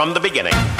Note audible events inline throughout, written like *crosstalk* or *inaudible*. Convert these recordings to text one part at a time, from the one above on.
from the beginning.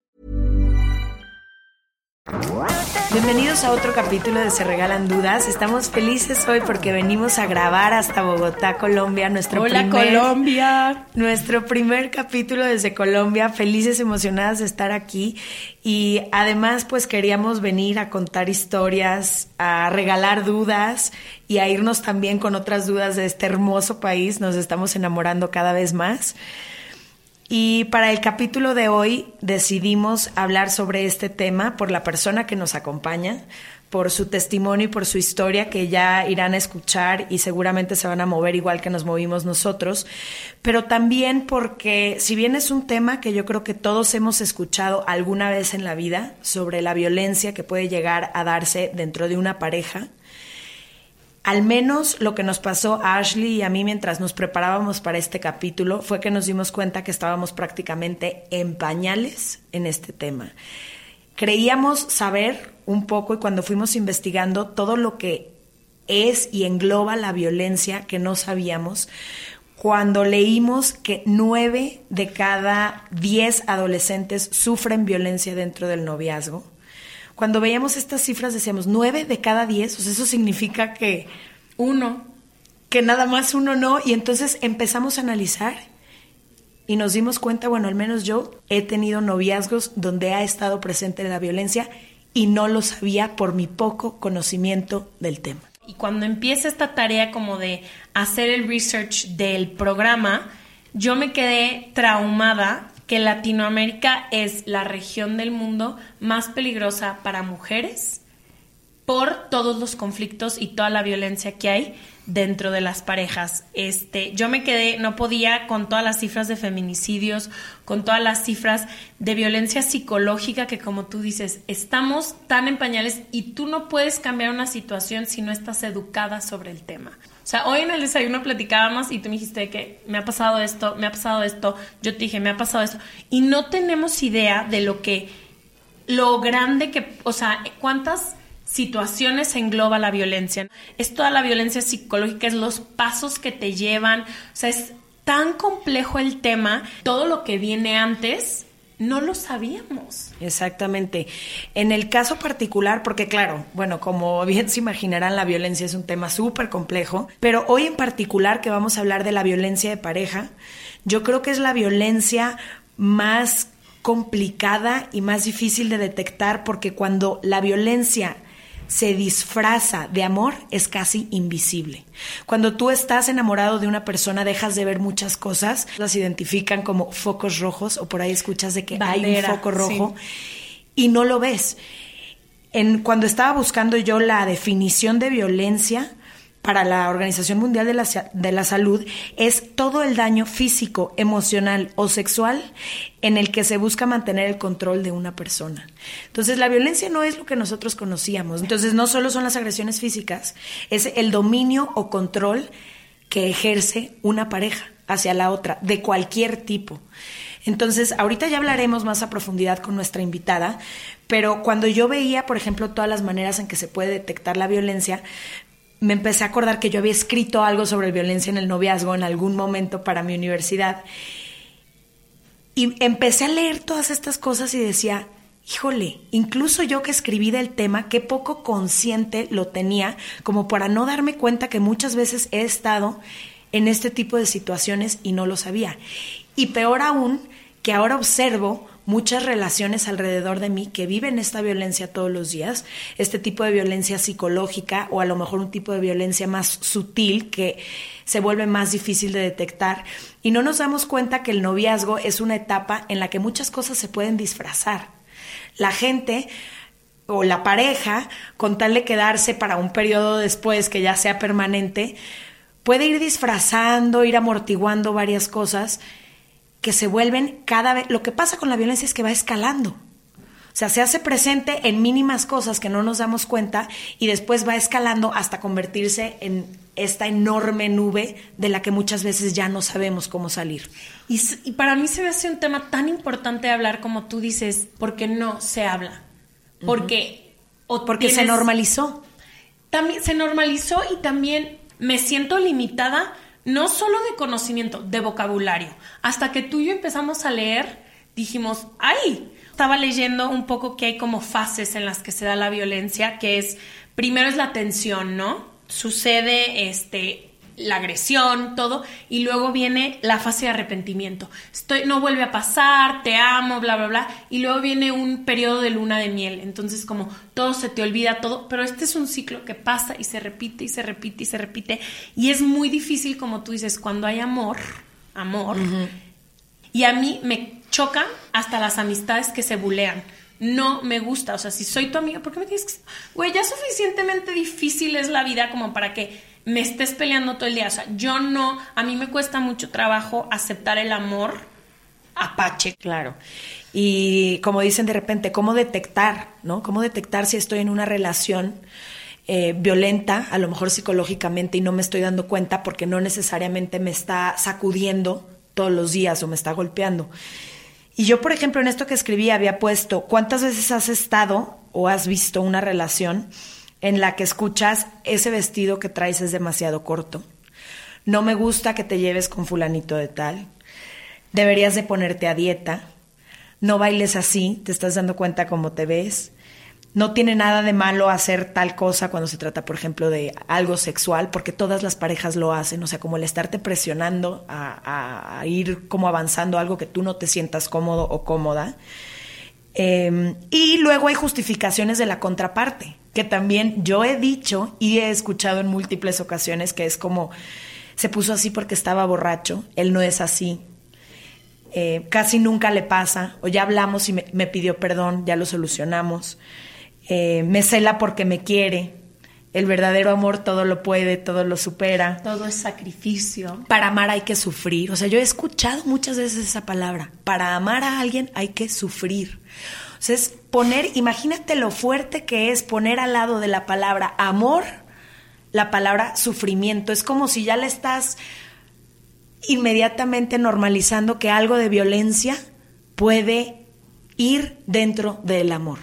Bienvenidos a otro capítulo de Se Regalan Dudas. Estamos felices hoy porque venimos a grabar hasta Bogotá, Colombia, nuestro Hola, primer Colombia. nuestro primer capítulo desde Colombia. Felices, emocionadas de estar aquí y además pues queríamos venir a contar historias, a regalar dudas y a irnos también con otras dudas de este hermoso país. Nos estamos enamorando cada vez más. Y para el capítulo de hoy decidimos hablar sobre este tema por la persona que nos acompaña, por su testimonio y por su historia que ya irán a escuchar y seguramente se van a mover igual que nos movimos nosotros, pero también porque si bien es un tema que yo creo que todos hemos escuchado alguna vez en la vida sobre la violencia que puede llegar a darse dentro de una pareja, al menos lo que nos pasó a Ashley y a mí mientras nos preparábamos para este capítulo fue que nos dimos cuenta que estábamos prácticamente en pañales en este tema. Creíamos saber un poco y cuando fuimos investigando todo lo que es y engloba la violencia que no sabíamos, cuando leímos que nueve de cada diez adolescentes sufren violencia dentro del noviazgo, cuando veíamos estas cifras decíamos nueve de cada diez, o sea, eso significa que Uno. que nada más uno no, y entonces empezamos a analizar y nos dimos cuenta, bueno, al menos yo he tenido noviazgos donde ha estado presente la violencia y no lo sabía por mi poco conocimiento del tema. Y cuando empieza esta tarea como de hacer el research del programa, yo me quedé traumada que Latinoamérica es la región del mundo más peligrosa para mujeres por todos los conflictos y toda la violencia que hay dentro de las parejas. Este, yo me quedé, no podía con todas las cifras de feminicidios, con todas las cifras de violencia psicológica que como tú dices, estamos tan en pañales y tú no puedes cambiar una situación si no estás educada sobre el tema. O sea, hoy en el desayuno platicábamos y tú me dijiste que me ha pasado esto, me ha pasado esto, yo te dije, me ha pasado esto. Y no tenemos idea de lo que, lo grande que, o sea, cuántas situaciones engloba la violencia. Es toda la violencia psicológica, es los pasos que te llevan. O sea, es tan complejo el tema, todo lo que viene antes, no lo sabíamos. Exactamente. En el caso particular, porque claro, bueno, como bien se imaginarán, la violencia es un tema súper complejo, pero hoy en particular que vamos a hablar de la violencia de pareja, yo creo que es la violencia más complicada y más difícil de detectar porque cuando la violencia se disfraza de amor es casi invisible. Cuando tú estás enamorado de una persona dejas de ver muchas cosas, las identifican como focos rojos o por ahí escuchas de que hay un foco rojo y no lo ves. En, cuando estaba buscando yo la definición de violencia para la Organización Mundial de la, de la Salud, es todo el daño físico, emocional o sexual en el que se busca mantener el control de una persona. Entonces, la violencia no es lo que nosotros conocíamos. Entonces, no solo son las agresiones físicas, es el dominio o control que ejerce una pareja hacia la otra, de cualquier tipo. Entonces, ahorita ya hablaremos más a profundidad con nuestra invitada, pero cuando yo veía, por ejemplo, todas las maneras en que se puede detectar la violencia, me empecé a acordar que yo había escrito algo sobre violencia en el noviazgo en algún momento para mi universidad. Y empecé a leer todas estas cosas y decía, híjole, incluso yo que escribí del tema, qué poco consciente lo tenía, como para no darme cuenta que muchas veces he estado en este tipo de situaciones y no lo sabía. Y peor aún, que ahora observo muchas relaciones alrededor de mí que viven esta violencia todos los días, este tipo de violencia psicológica o a lo mejor un tipo de violencia más sutil que se vuelve más difícil de detectar y no nos damos cuenta que el noviazgo es una etapa en la que muchas cosas se pueden disfrazar. La gente o la pareja, con tal de quedarse para un periodo después que ya sea permanente, puede ir disfrazando, ir amortiguando varias cosas que se vuelven cada vez... Lo que pasa con la violencia es que va escalando. O sea, se hace presente en mínimas cosas que no nos damos cuenta y después va escalando hasta convertirse en esta enorme nube de la que muchas veces ya no sabemos cómo salir. Y, para mí se me hace un tema tan importante hablar como tú dices, porque no se habla. Porque... o porque se normalizó. También se normalizó y también me siento limitada no solo de conocimiento, de vocabulario. Hasta que tú y yo empezamos a leer, dijimos, ¡ay! Estaba leyendo un poco que hay como fases en las que se da la violencia, que es, primero es la tensión, ¿no? Sucede, este, la agresión, todo, y luego viene la fase de arrepentimiento. Estoy, no vuelve a pasar, te amo, bla, bla, bla, y luego viene un periodo de luna de miel, entonces como todo se te olvida, todo, pero este es un ciclo que pasa y se repite y se repite y se repite, y es muy difícil, como tú dices, cuando hay amor, amor, y a mí me chocan hasta las amistades que se bulean no me gusta. O sea, si soy tu amiga, ¿por qué me tienes que.? Güey, ya suficientemente difícil es la vida como para que me estés peleando todo el día. O sea, yo no, a mí me cuesta mucho trabajo aceptar el amor apache. Claro. Y como dicen de repente, ¿cómo detectar, no? ¿Cómo detectar si estoy en una relación eh, violenta, a lo mejor psicológicamente, y no me estoy dando cuenta porque no necesariamente me está sacudiendo todos los días o me está golpeando? Y yo, por ejemplo, en esto que escribí había puesto, ¿cuántas veces has estado o has visto una relación en la que escuchas ese vestido que traes es demasiado corto. No me gusta que te lleves con fulanito de tal. Deberías de ponerte a dieta. No bailes así, te estás dando cuenta cómo te ves. No tiene nada de malo hacer tal cosa cuando se trata, por ejemplo, de algo sexual, porque todas las parejas lo hacen, o sea, como el estarte presionando a, a ir como avanzando algo que tú no te sientas cómodo o cómoda. Em, y luego hay justificaciones de la contraparte, que también yo he dicho y he escuchado en múltiples ocasiones que es como, se puso así porque estaba borracho, él no es así, eh, casi nunca le pasa, o ya hablamos y me, pidió perdón, ya lo solucionamos, eh, me cela porque me quiere, el verdadero amor todo lo puede, todo lo supera. Todo es sacrificio. Para amar hay que sufrir. O sea, yo he escuchado muchas veces esa palabra. Para amar a alguien hay que sufrir. Sea, es poner, imagínate lo fuerte que es poner al lado de la palabra amor la palabra sufrimiento. Es como si ya le estás inmediatamente normalizando que algo de violencia puede ir dentro del amor.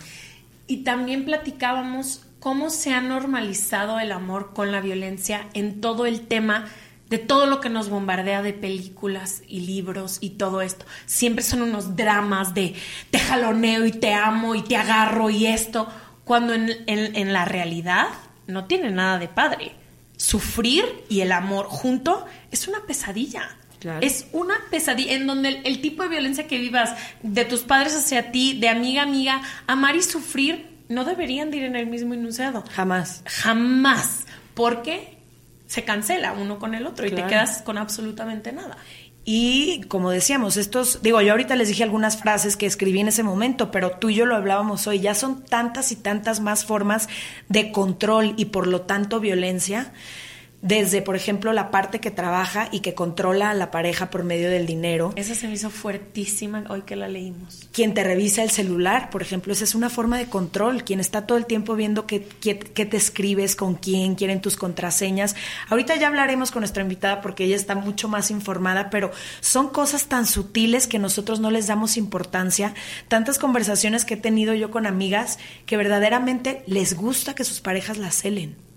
Y también platicábamos cómo se ha normalizado el amor con la violencia en todo el tema de todo lo que nos bombardea de películas y libros y todo esto. Siempre son unos dramas de te jaloneo y te amo y te agarro y esto, cuando en, la realidad no tiene nada de padre. Sufrir y el amor junto es una pesadilla. Es una pesadilla en donde el, el, tipo de violencia que vivas de tus padres hacia ti, de amiga amiga, amar y sufrir no deberían de ir en el mismo enunciado. Jamás. Jamás. Porque se cancela uno con el otro y te quedas con absolutamente nada. Y como decíamos, estos, digo, yo ahorita les dije algunas frases que escribí en ese momento, pero tú y yo lo hablábamos hoy, ya son tantas y tantas más formas de control y por lo tanto violencia desde, por ejemplo, la parte que trabaja y que controla a la pareja por medio del dinero. Esa se me hizo fuertísima hoy que la leímos. Quien te revisa el celular, por ejemplo, esa es una forma de control. Quien está todo el tiempo viendo qué, qué, te escribes, con quién, quieren tus contraseñas. Ahorita ya hablaremos con nuestra invitada porque ella está mucho más informada, pero son cosas tan sutiles que nosotros no les damos importancia. Tantas conversaciones que he tenido yo con amigas que verdaderamente les gusta que sus parejas las celen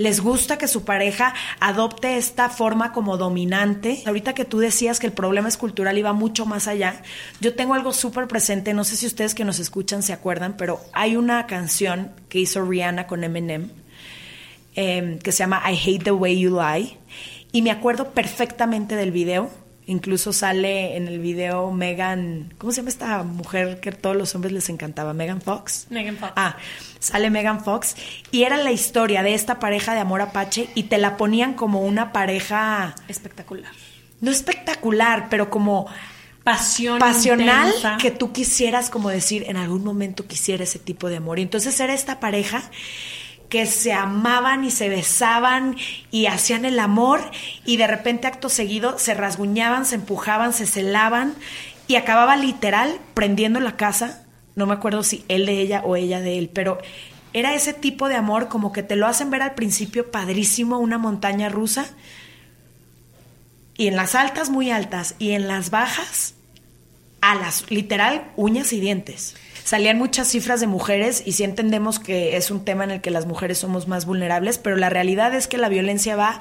les gusta que su pareja adopte esta forma como dominante. Ahorita que tú decías que el problema es cultural y mucho más allá, yo tengo algo súper presente, no sé si ustedes que nos escuchan se acuerdan, pero hay una canción que hizo Rihanna con Eminem em, que se llama I Hate the Way You Lie y me acuerdo perfectamente del video Incluso sale en el video Megan, ¿cómo se llama esta mujer que a todos los hombres les encantaba? Megan Fox. Megan Fox. Ah, sale Megan Fox y era la historia de esta pareja de amor apache y te la ponían como una pareja espectacular. No espectacular, pero como pasión pasional que tú quisieras como decir en algún momento quisiera ese tipo de amor. Y entonces era esta pareja que se amaban y se besaban y hacían el amor y de repente acto seguido se rasguñaban, se empujaban, se celaban y acababa literal prendiendo la casa. No me acuerdo si él de ella o ella de él, pero era ese tipo de amor como que te lo hacen ver al principio padrísimo, una montaña rusa. Y en las altas muy altas y en las bajas a las literal uñas y dientes salían muchas cifras de mujeres y sí entendemos que es un tema en el que las mujeres somos más vulnerables, pero la realidad es que la violencia va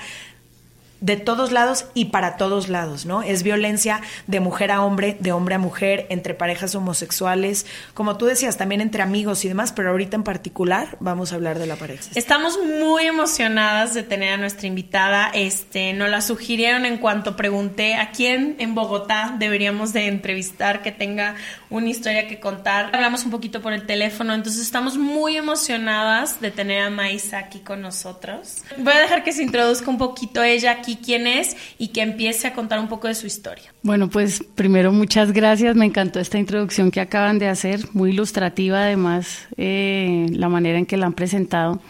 de todos lados y para todos lados, ¿no? Es violencia de mujer a hombre, de hombre a mujer, entre parejas homosexuales, como tú decías, también entre amigos y demás, pero ahorita en particular vamos a hablar de la pareja. Estamos muy emocionadas de tener a nuestra invitada. Este, nos la sugirieron en cuanto pregunté a quién en Bogotá deberíamos de entrevistar que tenga una historia que contar. Hablamos un poquito por el teléfono, entonces estamos muy emocionadas de tener a Maisa aquí con nosotros. Voy a dejar que se introduzca un poquito ella aquí quién es y que empiece a contar un poco de su historia. Bueno, pues primero muchas gracias, me encantó esta introducción que acaban de hacer, muy ilustrativa además eh, la manera en que la han presentado.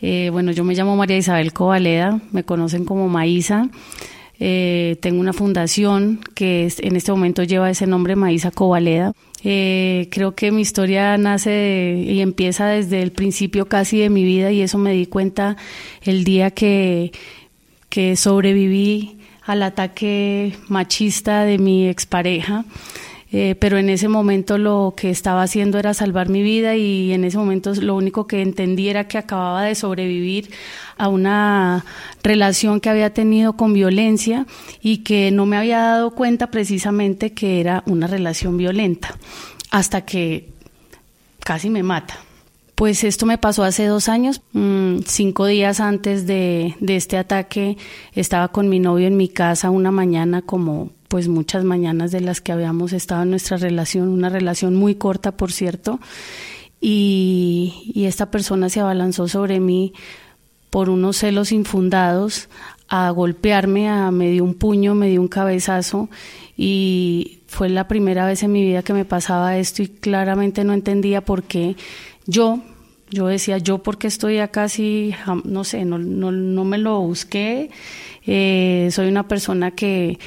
Eh, bueno, yo me llamo María Isabel Covaleda, me conocen como Maísa. Eh, tengo una fundación que en este momento lleva ese nombre, Maísa Covaleda. creo que mi historia nace y empieza desde el principio casi de mi vida y eso me di cuenta el día que que sobreviví al ataque machista de mi expareja. Eh, pero en ese momento lo que estaba haciendo era salvar mi vida y en ese momento lo único que entendí era que acababa de sobrevivir a una relación que había tenido con violencia y que no me había dado cuenta precisamente que era una relación violenta hasta que casi me mata. Pues esto me pasó hace dos años. Mm, cinco días antes de, este ataque estaba con mi novio en mi casa una mañana como pues muchas mañanas de las que habíamos estado en nuestra relación, una relación muy corta por cierto, y, esta persona se abalanzó sobre mí por unos celos infundados a golpearme, a, me dio un puño, me dio un cabezazo y fue la primera vez en mi vida que me pasaba esto y claramente no entendía por qué yo, yo decía, yo porque estoy acá si, no sé, no, no, no me lo busqué, eh, soy una persona que,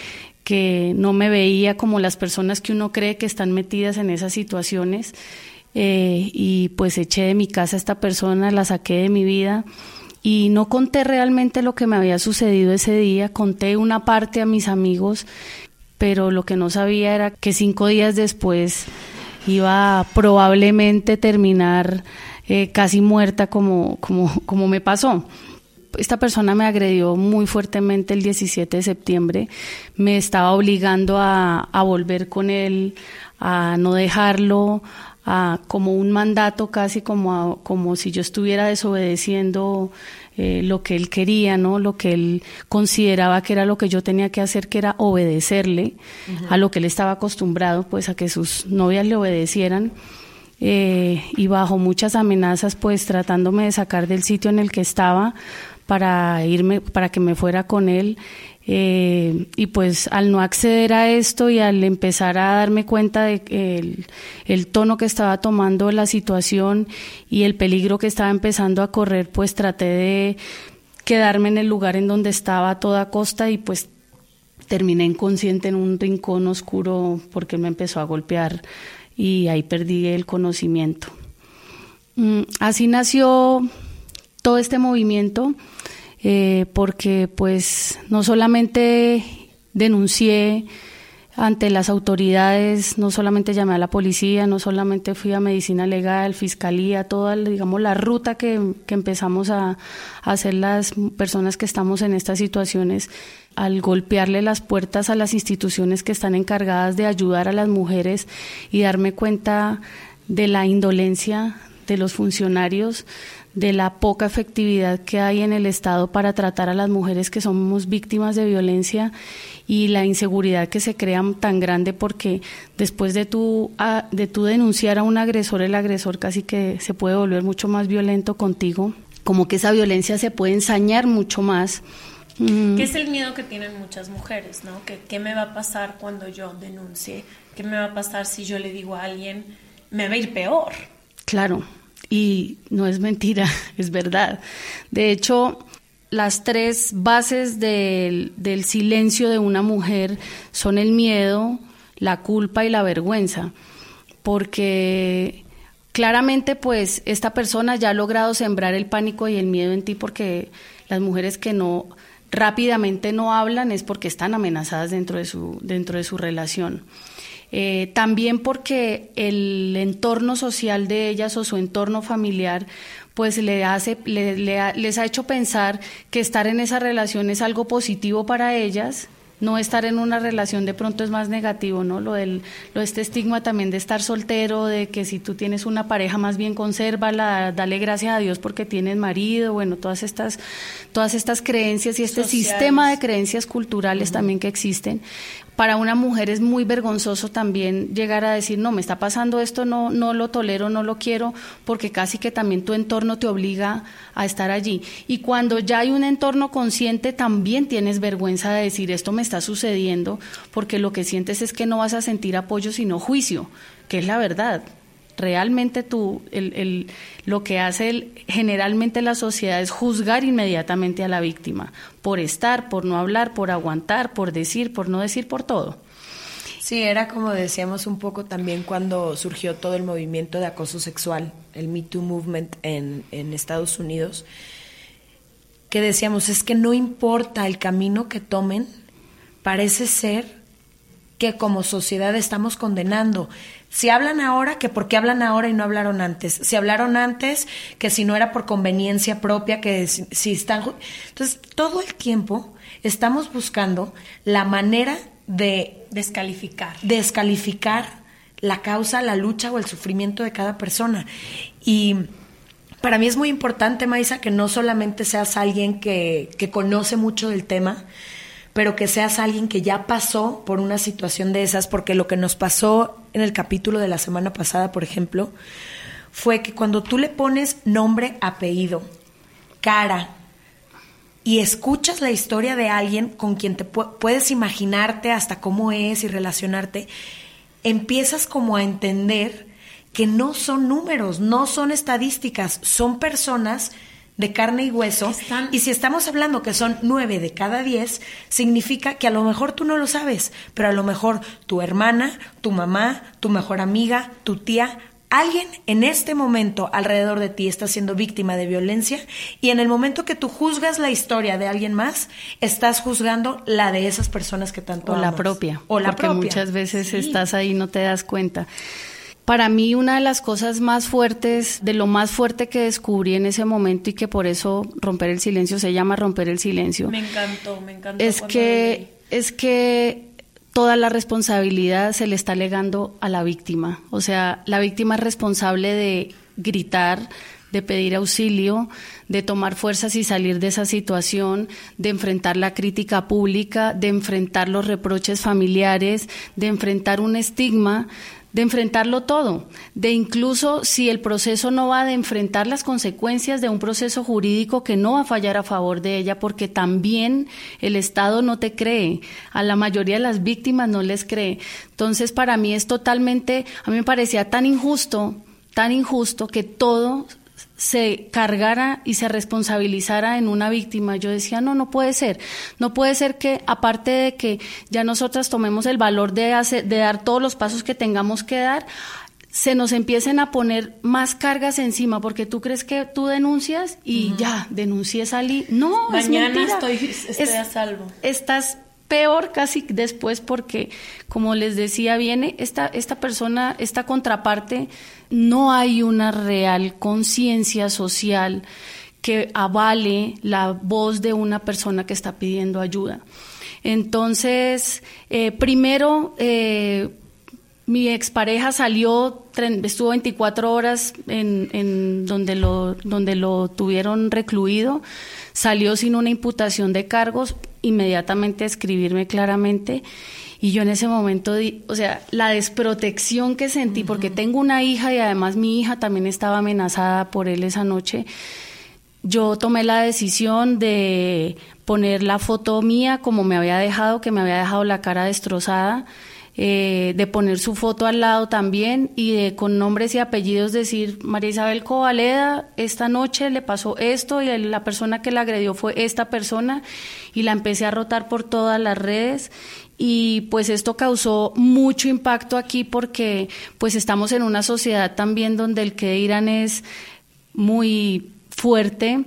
que no me veía como las personas que uno cree que están metidas en esas situaciones eh, y pues eché de mi casa a esta persona, la saqué de mi vida y no conté realmente lo que me había sucedido ese día, conté una parte a mis amigos, pero lo que no sabía era que cinco días después iba a probablemente terminar eh, casi muerta como, como, como me pasó. Esta persona me agredió muy fuertemente el 17 de septiembre, me estaba obligando a, a volver con él, a no dejarlo, a, como un mandato casi como, como si yo estuviera desobedeciendo eh, lo que él quería, ¿no? Lo que él consideraba que era lo que yo tenía que hacer, que era obedecerle a lo que él estaba acostumbrado, pues a que sus novias le obedecieran. Eh, y bajo muchas amenazas, pues tratándome de sacar del sitio en el que estaba para irme, para que me fuera con él. Eh, y pues al no acceder a esto y al empezar a darme cuenta de el, el, tono que estaba tomando la situación y el peligro que estaba empezando a correr, pues traté de quedarme en el lugar en donde estaba a toda costa y pues terminé inconsciente en un rincón oscuro porque me empezó a golpear y ahí perdí el conocimiento. Mm, así nació todo este movimiento eh, porque pues no solamente denuncié ante las autoridades, no solamente llamé a la policía, no solamente fui a medicina legal, fiscalía, toda, digamos, la ruta que, que empezamos a, a, hacer las personas que estamos en estas situaciones, al golpearle las puertas a las instituciones que están encargadas de ayudar a las mujeres y darme cuenta de la indolencia de los funcionarios, de la poca efectividad que hay en el Estado para tratar a las mujeres que somos víctimas de violencia y la inseguridad que se crea tan grande porque después de tu, de tu denunciar a un agresor, el agresor casi que se puede volver mucho más violento contigo, como que esa violencia se puede ensañar mucho más. Mm. ¿Qué es el miedo que tienen muchas mujeres, no? ¿Qué me va a pasar cuando yo denuncie? ¿Qué me va a pasar si yo le digo a alguien, me va a ir peor? Claro, y no es mentira, *laughs* es verdad. De hecho, las tres bases del, del, silencio de una mujer son el miedo, la culpa y la vergüenza, porque claramente pues esta persona ya ha logrado sembrar el pánico y el miedo en ti porque las mujeres que no rápidamente no hablan es porque están amenazadas dentro de su, dentro de su relación. Eh, también porque el entorno social de ellas o su entorno familiar pues le hace, le, les ha hecho pensar que estar en esa relación es algo positivo para ellas. No estar en una relación de pronto es más negativo, ¿no? Lo del lo este estigma también de estar soltero, de que si tú tienes una pareja más bien consérvala, dale gracias a Dios porque tienes marido, bueno, todas estas todas estas creencias y este sistema de creencias culturales también que existen para una mujer es muy vergonzoso también llegar a decir, no, me está pasando esto, no, no lo tolero, no lo quiero, porque casi que también tu entorno te obliga a estar allí. Y cuando ya hay un entorno consciente, también tienes vergüenza de decir, esto me está sucediendo, porque lo que sientes es que no vas a sentir apoyo, sino juicio, que es la verdad realmente tú, el, el, lo que hace generalmente la sociedad es juzgar inmediatamente a la víctima por estar, por no hablar, por aguantar, por decir, por no decir, por todo. Sí, era como decíamos un poco también cuando surgió todo el movimiento de acoso sexual, el Me Too Movement en, en Estados Unidos, que decíamos, es que no importa el camino que tomen, parece ser que como sociedad estamos condenando. Si hablan ahora, que por qué hablan ahora y no hablaron antes. Si hablaron antes, que si no era por conveniencia propia, que si, están... Entonces, todo el tiempo estamos buscando la manera de... Descalificar. Descalificar la causa, la lucha o el sufrimiento de cada persona. Y para mí es muy importante, Maisa, que no solamente seas alguien que, que conoce mucho del tema, pero que seas alguien que ya pasó por una situación de esas, porque lo que nos pasó en el capítulo de la semana pasada, por ejemplo, fue que cuando tú le pones nombre, apellido, cara, y escuchas la historia de alguien con quien te puedes imaginarte hasta cómo es y relacionarte, empiezas como a entender que no son números, no son estadísticas, son personas de carne y hueso. Y si estamos hablando que son nueve de cada diez, significa que a lo mejor tú no lo sabes, pero a lo mejor tu hermana, tu mamá, tu mejor amiga, tu tía, alguien en este momento alrededor de ti está siendo víctima de violencia y en el momento que tú juzgas la historia de alguien más, estás juzgando la de esas personas que tanto o la propia o la porque muchas veces estás ahí y no te das cuenta. Para mí una de las cosas más fuertes, de lo más fuerte que descubrí en ese momento y que por eso romper el silencio se llama romper el silencio. Me encantó, me encantó. Es que es que toda la responsabilidad se le está legando a la víctima. O sea, la víctima es responsable de gritar, de pedir auxilio, de tomar fuerzas y salir de esa situación, de enfrentar la crítica pública, de enfrentar los reproches familiares, de enfrentar un estigma, de enfrentarlo todo, de incluso si el proceso no va de enfrentar las consecuencias de un proceso jurídico que no va a fallar a favor de ella, porque también el Estado no te cree, a la mayoría de las víctimas no les cree. Entonces, para mí es totalmente, a mí me parecía tan injusto, tan injusto que todo se cargara y se responsabilizara en una víctima. Yo decía, no, no puede ser. No puede ser que, aparte de que ya nosotras tomemos el valor de, hacer, de dar todos los pasos que tengamos que dar, se nos empiecen a poner más cargas encima, porque tú crees que tú denuncias y ya, denuncié, salí. No, Mañana estoy, estoy a salvo. Estás peor casi después porque, como les decía, viene esta, esta persona, esta contraparte, no hay una real conciencia social que avale la voz de una persona que está pidiendo ayuda. Entonces, eh, primero, eh, mi expareja salió, estuvo 24 horas en, en, donde, lo, donde lo tuvieron recluido, salió sin una imputación de cargos, inmediatamente a escribirme claramente. Y yo en ese momento, o sea, la desprotección que sentí, porque tengo una hija y además mi hija también estaba amenazada por él esa noche, yo tomé la decisión de poner la foto mía como me había dejado, que me había dejado la cara destrozada eh, de poner su foto al lado también y de con nombres y apellidos decir, María Isabel Covaleda, esta noche le pasó esto y la persona que la agredió fue esta persona y la empecé a rotar por todas las redes y pues esto causó mucho impacto aquí porque pues estamos en una sociedad también donde el que dirán es muy fuerte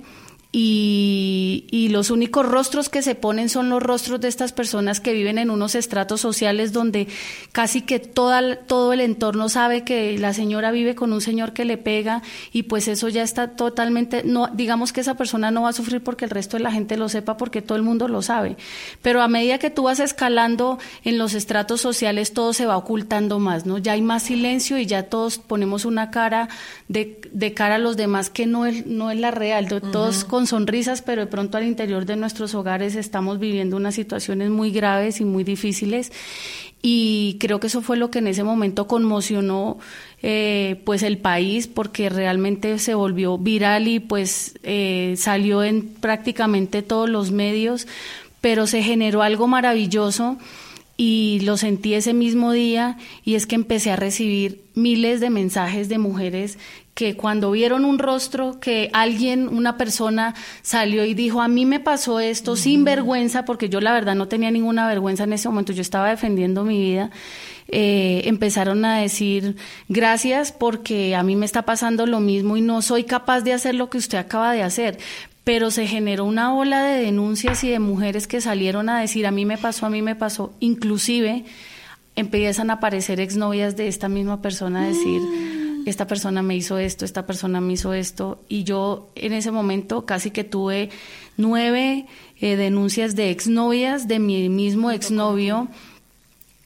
y, los únicos rostros que se ponen son los rostros de estas personas que viven en unos estratos sociales donde casi que toda, todo el entorno sabe que la señora vive con un señor que le pega y pues eso ya está totalmente, no, digamos que esa persona no va a sufrir porque el resto de la gente lo sepa porque todo el mundo lo sabe. Pero a medida que tú vas escalando en los estratos sociales todo se va ocultando más, ¿no? Ya hay más silencio y ya todos ponemos una cara de, de cara a los demás que no es, no es la real, todos sonrisas, pero de pronto al interior de nuestros hogares estamos viviendo unas situaciones muy graves y muy difíciles. Y creo que eso fue lo que en ese momento conmocionó eh, pues el país porque realmente se volvió viral y pues eh, salió en prácticamente todos los medios, pero se generó algo maravilloso y lo sentí ese mismo día y es que empecé a recibir miles de mensajes de mujeres que cuando vieron un rostro, que alguien, una persona salió y dijo, a mí me pasó esto sin vergüenza, porque yo la verdad no tenía ninguna vergüenza en ese momento, yo estaba defendiendo mi vida, eh, empezaron a decir, gracias porque a mí me está pasando lo mismo y no soy capaz de hacer lo que usted acaba de hacer pero se generó una ola de denuncias y de mujeres que salieron a decir a mí me pasó, a mí me pasó, inclusive empiezan a aparecer exnovias de esta misma persona a decir esta persona me hizo esto, esta persona me hizo esto. Y yo en ese momento casi que tuve nueve eh, denuncias de exnovias de mi mismo exnovio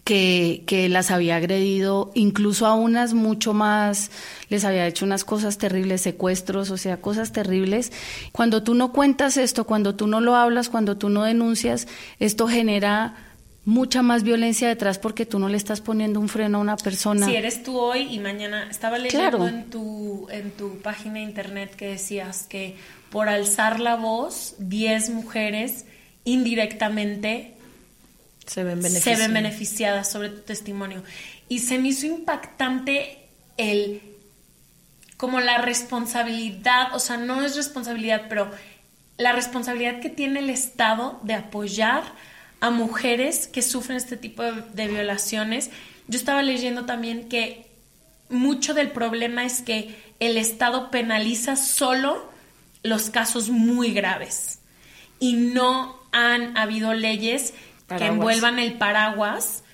que, que las había agredido, incluso a unas mucho más, les había hecho unas cosas terribles, secuestros, o sea, cosas terribles. Cuando tú no cuentas esto, cuando tú no lo hablas, cuando tú no denuncias, esto genera mucha más violencia detrás porque tú no le estás poniendo un freno a una persona. Si eres tú hoy y mañana, estaba leyendo en, tu, en tu página de internet que decías que por alzar la voz, 10 mujeres indirectamente se ven, se ven beneficiadas sobre tu testimonio. Y se me hizo impactante el como la responsabilidad, o sea, no es responsabilidad, pero la responsabilidad que tiene el Estado de apoyar a mujeres que sufren este tipo de, violaciones. Yo estaba leyendo también que mucho del problema es que el Estado penaliza solo los casos muy graves y no han habido leyes que envuelvan el paraguas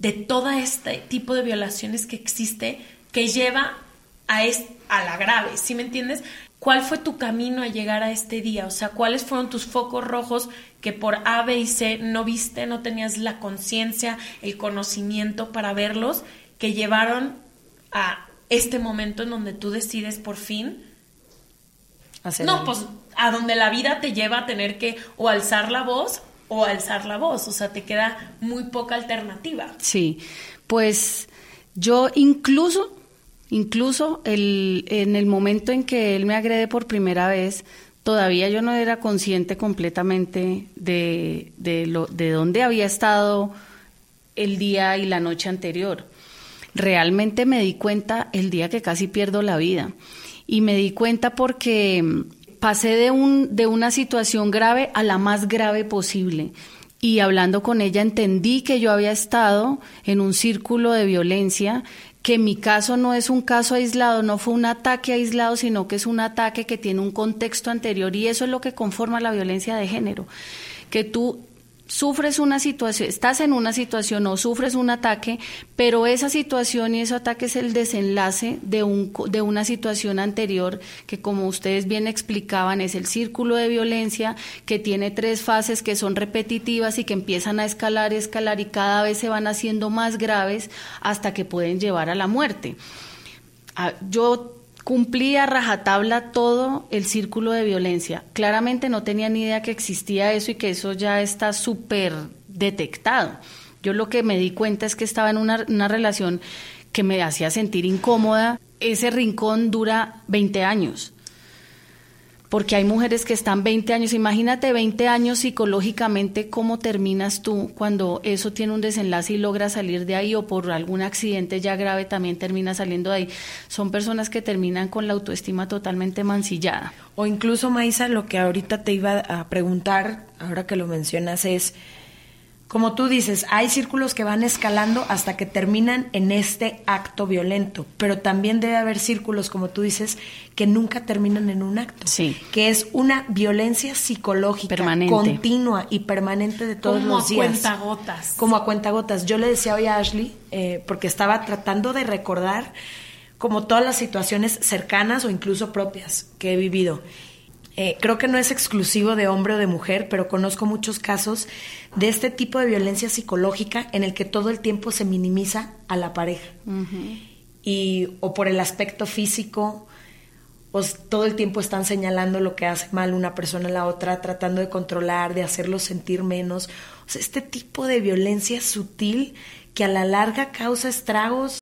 de todo este tipo de violaciones que existe que lleva a, a la grave, ¿sí me entiendes? ¿Cuál fue tu camino a llegar a este día? O sea, ¿cuáles fueron tus focos rojos que por A, B y C no viste, no tenías la conciencia, el conocimiento para verlos, que llevaron a este momento en donde tú decides por fin Hacer no, pues a donde la vida te lleva a tener que o alzar la voz o alzar la voz, o sea, te queda muy poca alternativa. Sí, pues yo incluso Incluso el, en el momento en que él me agrede por primera vez, todavía yo no era consciente completamente de, de, lo, de dónde había estado el día y la noche anterior. Realmente me di cuenta el día que casi pierdo la vida. Y me di cuenta porque pasé de, un, de una situación grave a la más grave posible. Y hablando con ella entendí que yo había estado en un círculo de violencia que mi caso no es un caso aislado, no fue un ataque aislado, sino que es un ataque que tiene un contexto anterior y eso es lo que conforma la violencia de género, que tú sufres una situación, estás en una situación o sufres un ataque, pero esa situación y ese ataque es el desenlace de, un, de una situación anterior que como ustedes bien explicaban es el círculo de violencia que tiene tres fases que son repetitivas y que empiezan a escalar, escalar y cada vez se van haciendo más graves hasta que pueden llevar a la muerte. Ah, yo cumplía rajatabla todo el círculo de violencia. Claramente no tenía ni idea que existía eso y que eso ya está súper detectado. Yo lo que me di cuenta es que estaba en una, una relación que me hacía sentir incómoda. Ese rincón dura 20 años porque hay mujeres que están 20 años, imagínate 20 años psicológicamente, cómo terminas tú cuando eso tiene un desenlace y logras salir de ahí o por algún accidente ya grave también termina saliendo de ahí. Son personas que terminan con la autoestima totalmente mancillada. O incluso, Maisa, lo que ahorita te iba a preguntar, ahora que lo mencionas, es como tú dices, hay círculos que van escalando hasta que terminan en este acto violento, pero también debe haber círculos, como tú dices, que nunca terminan en un acto. Sí. Que es una violencia psicológica Permanente. continua y permanente de todos Como los a días. cuentagotas. Como a cuentagotas. Yo le decía hoy a Ashley, eh, porque estaba tratando de recordar como todas las situaciones cercanas o incluso propias que he vivido. Eh, creo que no es exclusivo de hombre o de mujer, pero conozco muchos casos de este tipo de violencia psicológica en el que todo el tiempo se minimiza a la pareja. y, o por el aspecto físico, o todo el tiempo están señalando lo que hace mal una persona a la otra, tratando de controlar, de hacerlo sentir menos. O sea, este tipo de violencia sutil que a la larga causa estragos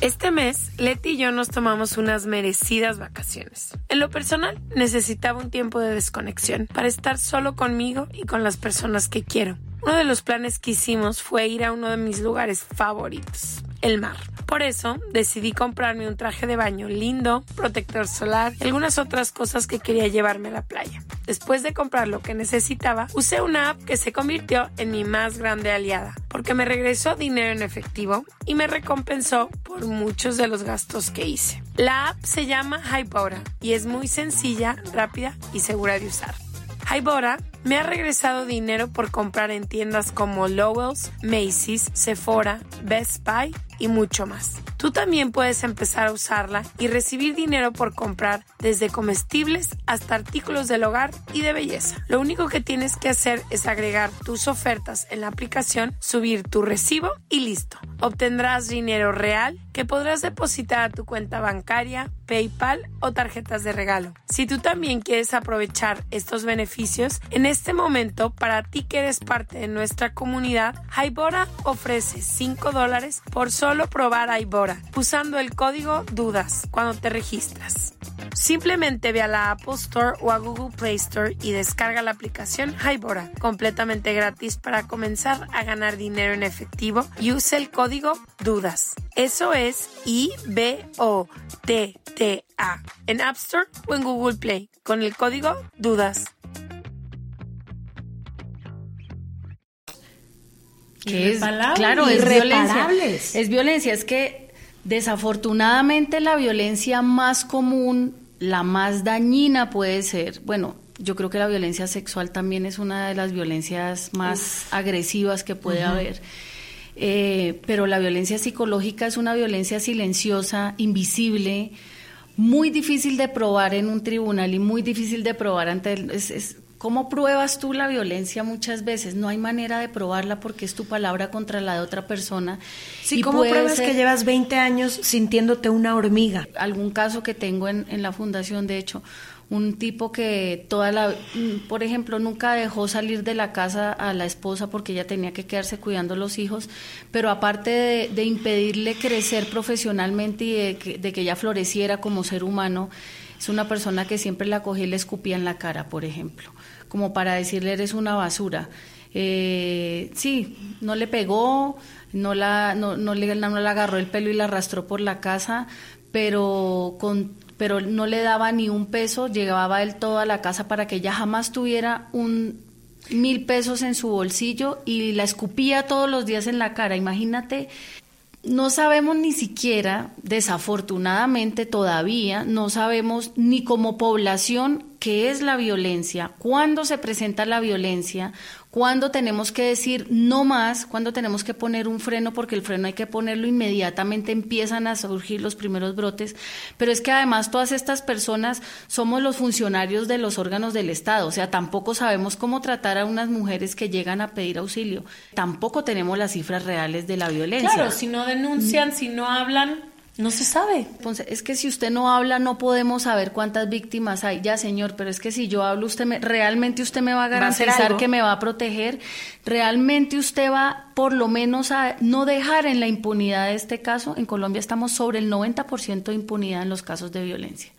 Este mes, Leti y yo nos tomamos unas merecidas vacaciones. En lo personal, necesitaba un tiempo de desconexión para estar solo conmigo y con las personas que quiero. Uno de los planes que hicimos fue ir a uno de mis lugares favoritos, el mar. Por eso decidí comprarme un traje de baño lindo, protector solar y algunas otras cosas que quería llevarme a la playa. Después de comprar lo que necesitaba, usé una app que se convirtió en mi más grande aliada, porque me regresó dinero en efectivo y me recompensó por muchos de los gastos que hice. La app se llama Hybora y es muy sencilla, rápida y segura de usar. Hybora me ha regresado dinero por comprar en tiendas como Lowell's, Macy's, Sephora, Best Buy y mucho más. Tú también puedes empezar a usarla y recibir dinero por comprar desde comestibles hasta artículos del hogar y de belleza. Lo único que tienes que hacer es agregar tus ofertas en la aplicación, subir tu recibo y listo. Obtendrás dinero real que podrás depositar a tu cuenta bancaria, PayPal o tarjetas de regalo. Si tú también quieres aprovechar estos beneficios, en este momento, para ti que eres parte de nuestra comunidad, Hybora ofrece 5 dólares por solo probar Hybora, usando el código DUDAS cuando te registras. Simplemente ve a la Apple Store o a Google Play Store y descarga la aplicación Hybora, completamente gratis para comenzar a ganar dinero en efectivo y use el código DUDAS. Eso es En App Store o en Google Play. Con el código DUDAS. que es claro es violencia. Es violencia es que desafortunadamente la violencia más común la más dañina puede ser bueno yo creo que la violencia sexual también es una de las violencias más agresivas que puede haber. Eh, pero la violencia psicológica es una violencia silenciosa invisible muy difícil de probar en un tribunal y muy difícil de probar ante el, es, ¿Cómo pruebas tú la violencia muchas veces? No hay manera de probarla porque es tu palabra contra la de otra persona. Sí, y ¿cómo pruebas que llevas 20 años sintiéndote una hormiga? Algún caso que tengo en, en la fundación, de hecho, un tipo que toda la, por ejemplo, nunca dejó salir de la casa a la esposa porque ella tenía que quedarse cuidando a los hijos, pero aparte de, impedirle crecer profesionalmente y de que, de que ella floreciera como ser humano, es una persona que siempre la cogía y le escupía en la cara, por ejemplo, como para decirle eres una basura. Eh, sí, no le pegó, no la, no, no, le, no agarró el pelo y la arrastró por la casa, pero con pero no le daba ni un peso, llevaba él toda la casa para que ella jamás tuviera un mil pesos en su bolsillo y la escupía todos los días en la cara. Imagínate no sabemos ni siquiera, desafortunadamente todavía, no sabemos ni como población qué es la violencia, cuándo se presenta la violencia, cuándo tenemos que decir no más, cuándo tenemos que poner un freno, porque el freno hay que ponerlo inmediatamente, empiezan a surgir los primeros brotes, pero es que además todas estas personas somos los funcionarios de los órganos del Estado, o sea, tampoco sabemos cómo tratar a unas mujeres que llegan a pedir auxilio, tampoco tenemos las cifras reales de la violencia. Claro, si no denuncian, si no hablan, no se sabe. Entonces, es que si usted no habla, no podemos saber cuántas víctimas hay. Ya, señor, pero es que si yo hablo, usted me, realmente usted me va a garantizar que me va a proteger. Realmente usted va, por lo menos, a no dejar en la impunidad de este caso. En Colombia estamos sobre el 90% de impunidad en los casos de violencia.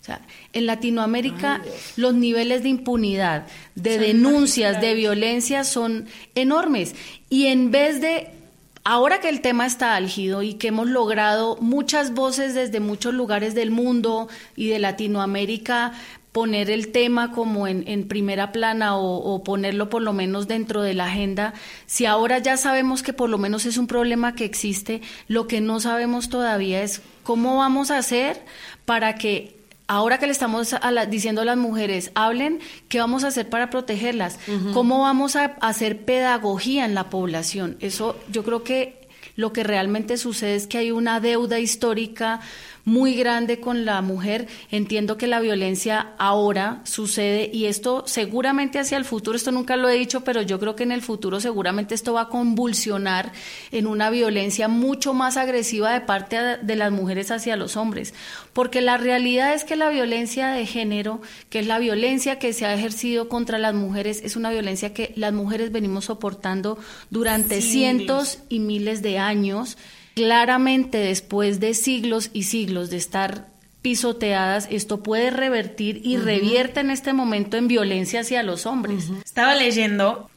O sea, en Latinoamérica los niveles de impunidad, de denuncias, de violencia son enormes. Y en vez de Ahora que el tema está álgido y que hemos logrado muchas voces desde muchos lugares del mundo y de Latinoamérica poner el tema como en, primera plana o, o, ponerlo por lo menos dentro de la agenda, si ahora ya sabemos que por lo menos es un problema que existe, lo que no sabemos todavía es cómo vamos a hacer para que ahora que le estamos diciendo a las mujeres, hablen, ¿qué vamos a hacer para protegerlas? ¿Cómo vamos a hacer pedagogía en la población? Eso yo creo que lo que realmente sucede es que hay una deuda histórica muy grande con la mujer. Entiendo que la violencia ahora sucede y esto seguramente hacia el futuro, esto nunca lo he dicho, pero yo creo que en el futuro seguramente esto va a convulsionar en una violencia mucho más agresiva de parte de las mujeres hacia los hombres. Porque la realidad es que la violencia de género, que es la violencia que se ha ejercido contra las mujeres, es una violencia que las mujeres venimos soportando durante cientos y miles de años Claramente, después de siglos y siglos de estar pisoteadas, esto puede revertir y revierte en este momento en violencia hacia los hombres. Estaba leyendo,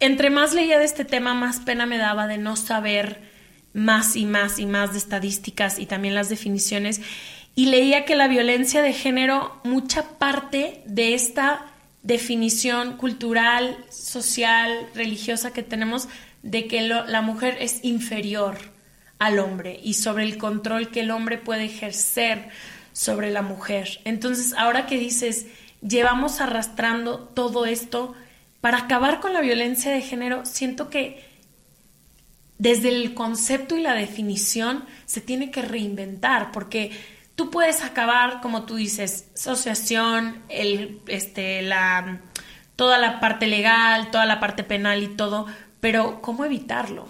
entre más leía de este tema, más pena me daba de no saber más y más y más de estadísticas y también las definiciones. Y leía que la violencia de género, mucha parte de esta definición cultural, social, religiosa que tenemos, de que la mujer es inferior al hombre y sobre el control que el hombre puede ejercer sobre la mujer. Entonces, ahora que dices, llevamos arrastrando todo esto para acabar con la violencia de género, siento que desde el concepto y la definición se tiene que reinventar, porque tú puedes acabar, como tú dices, asociación, el, este, la, toda la parte legal, toda la parte penal y todo, pero ¿cómo evitarlo?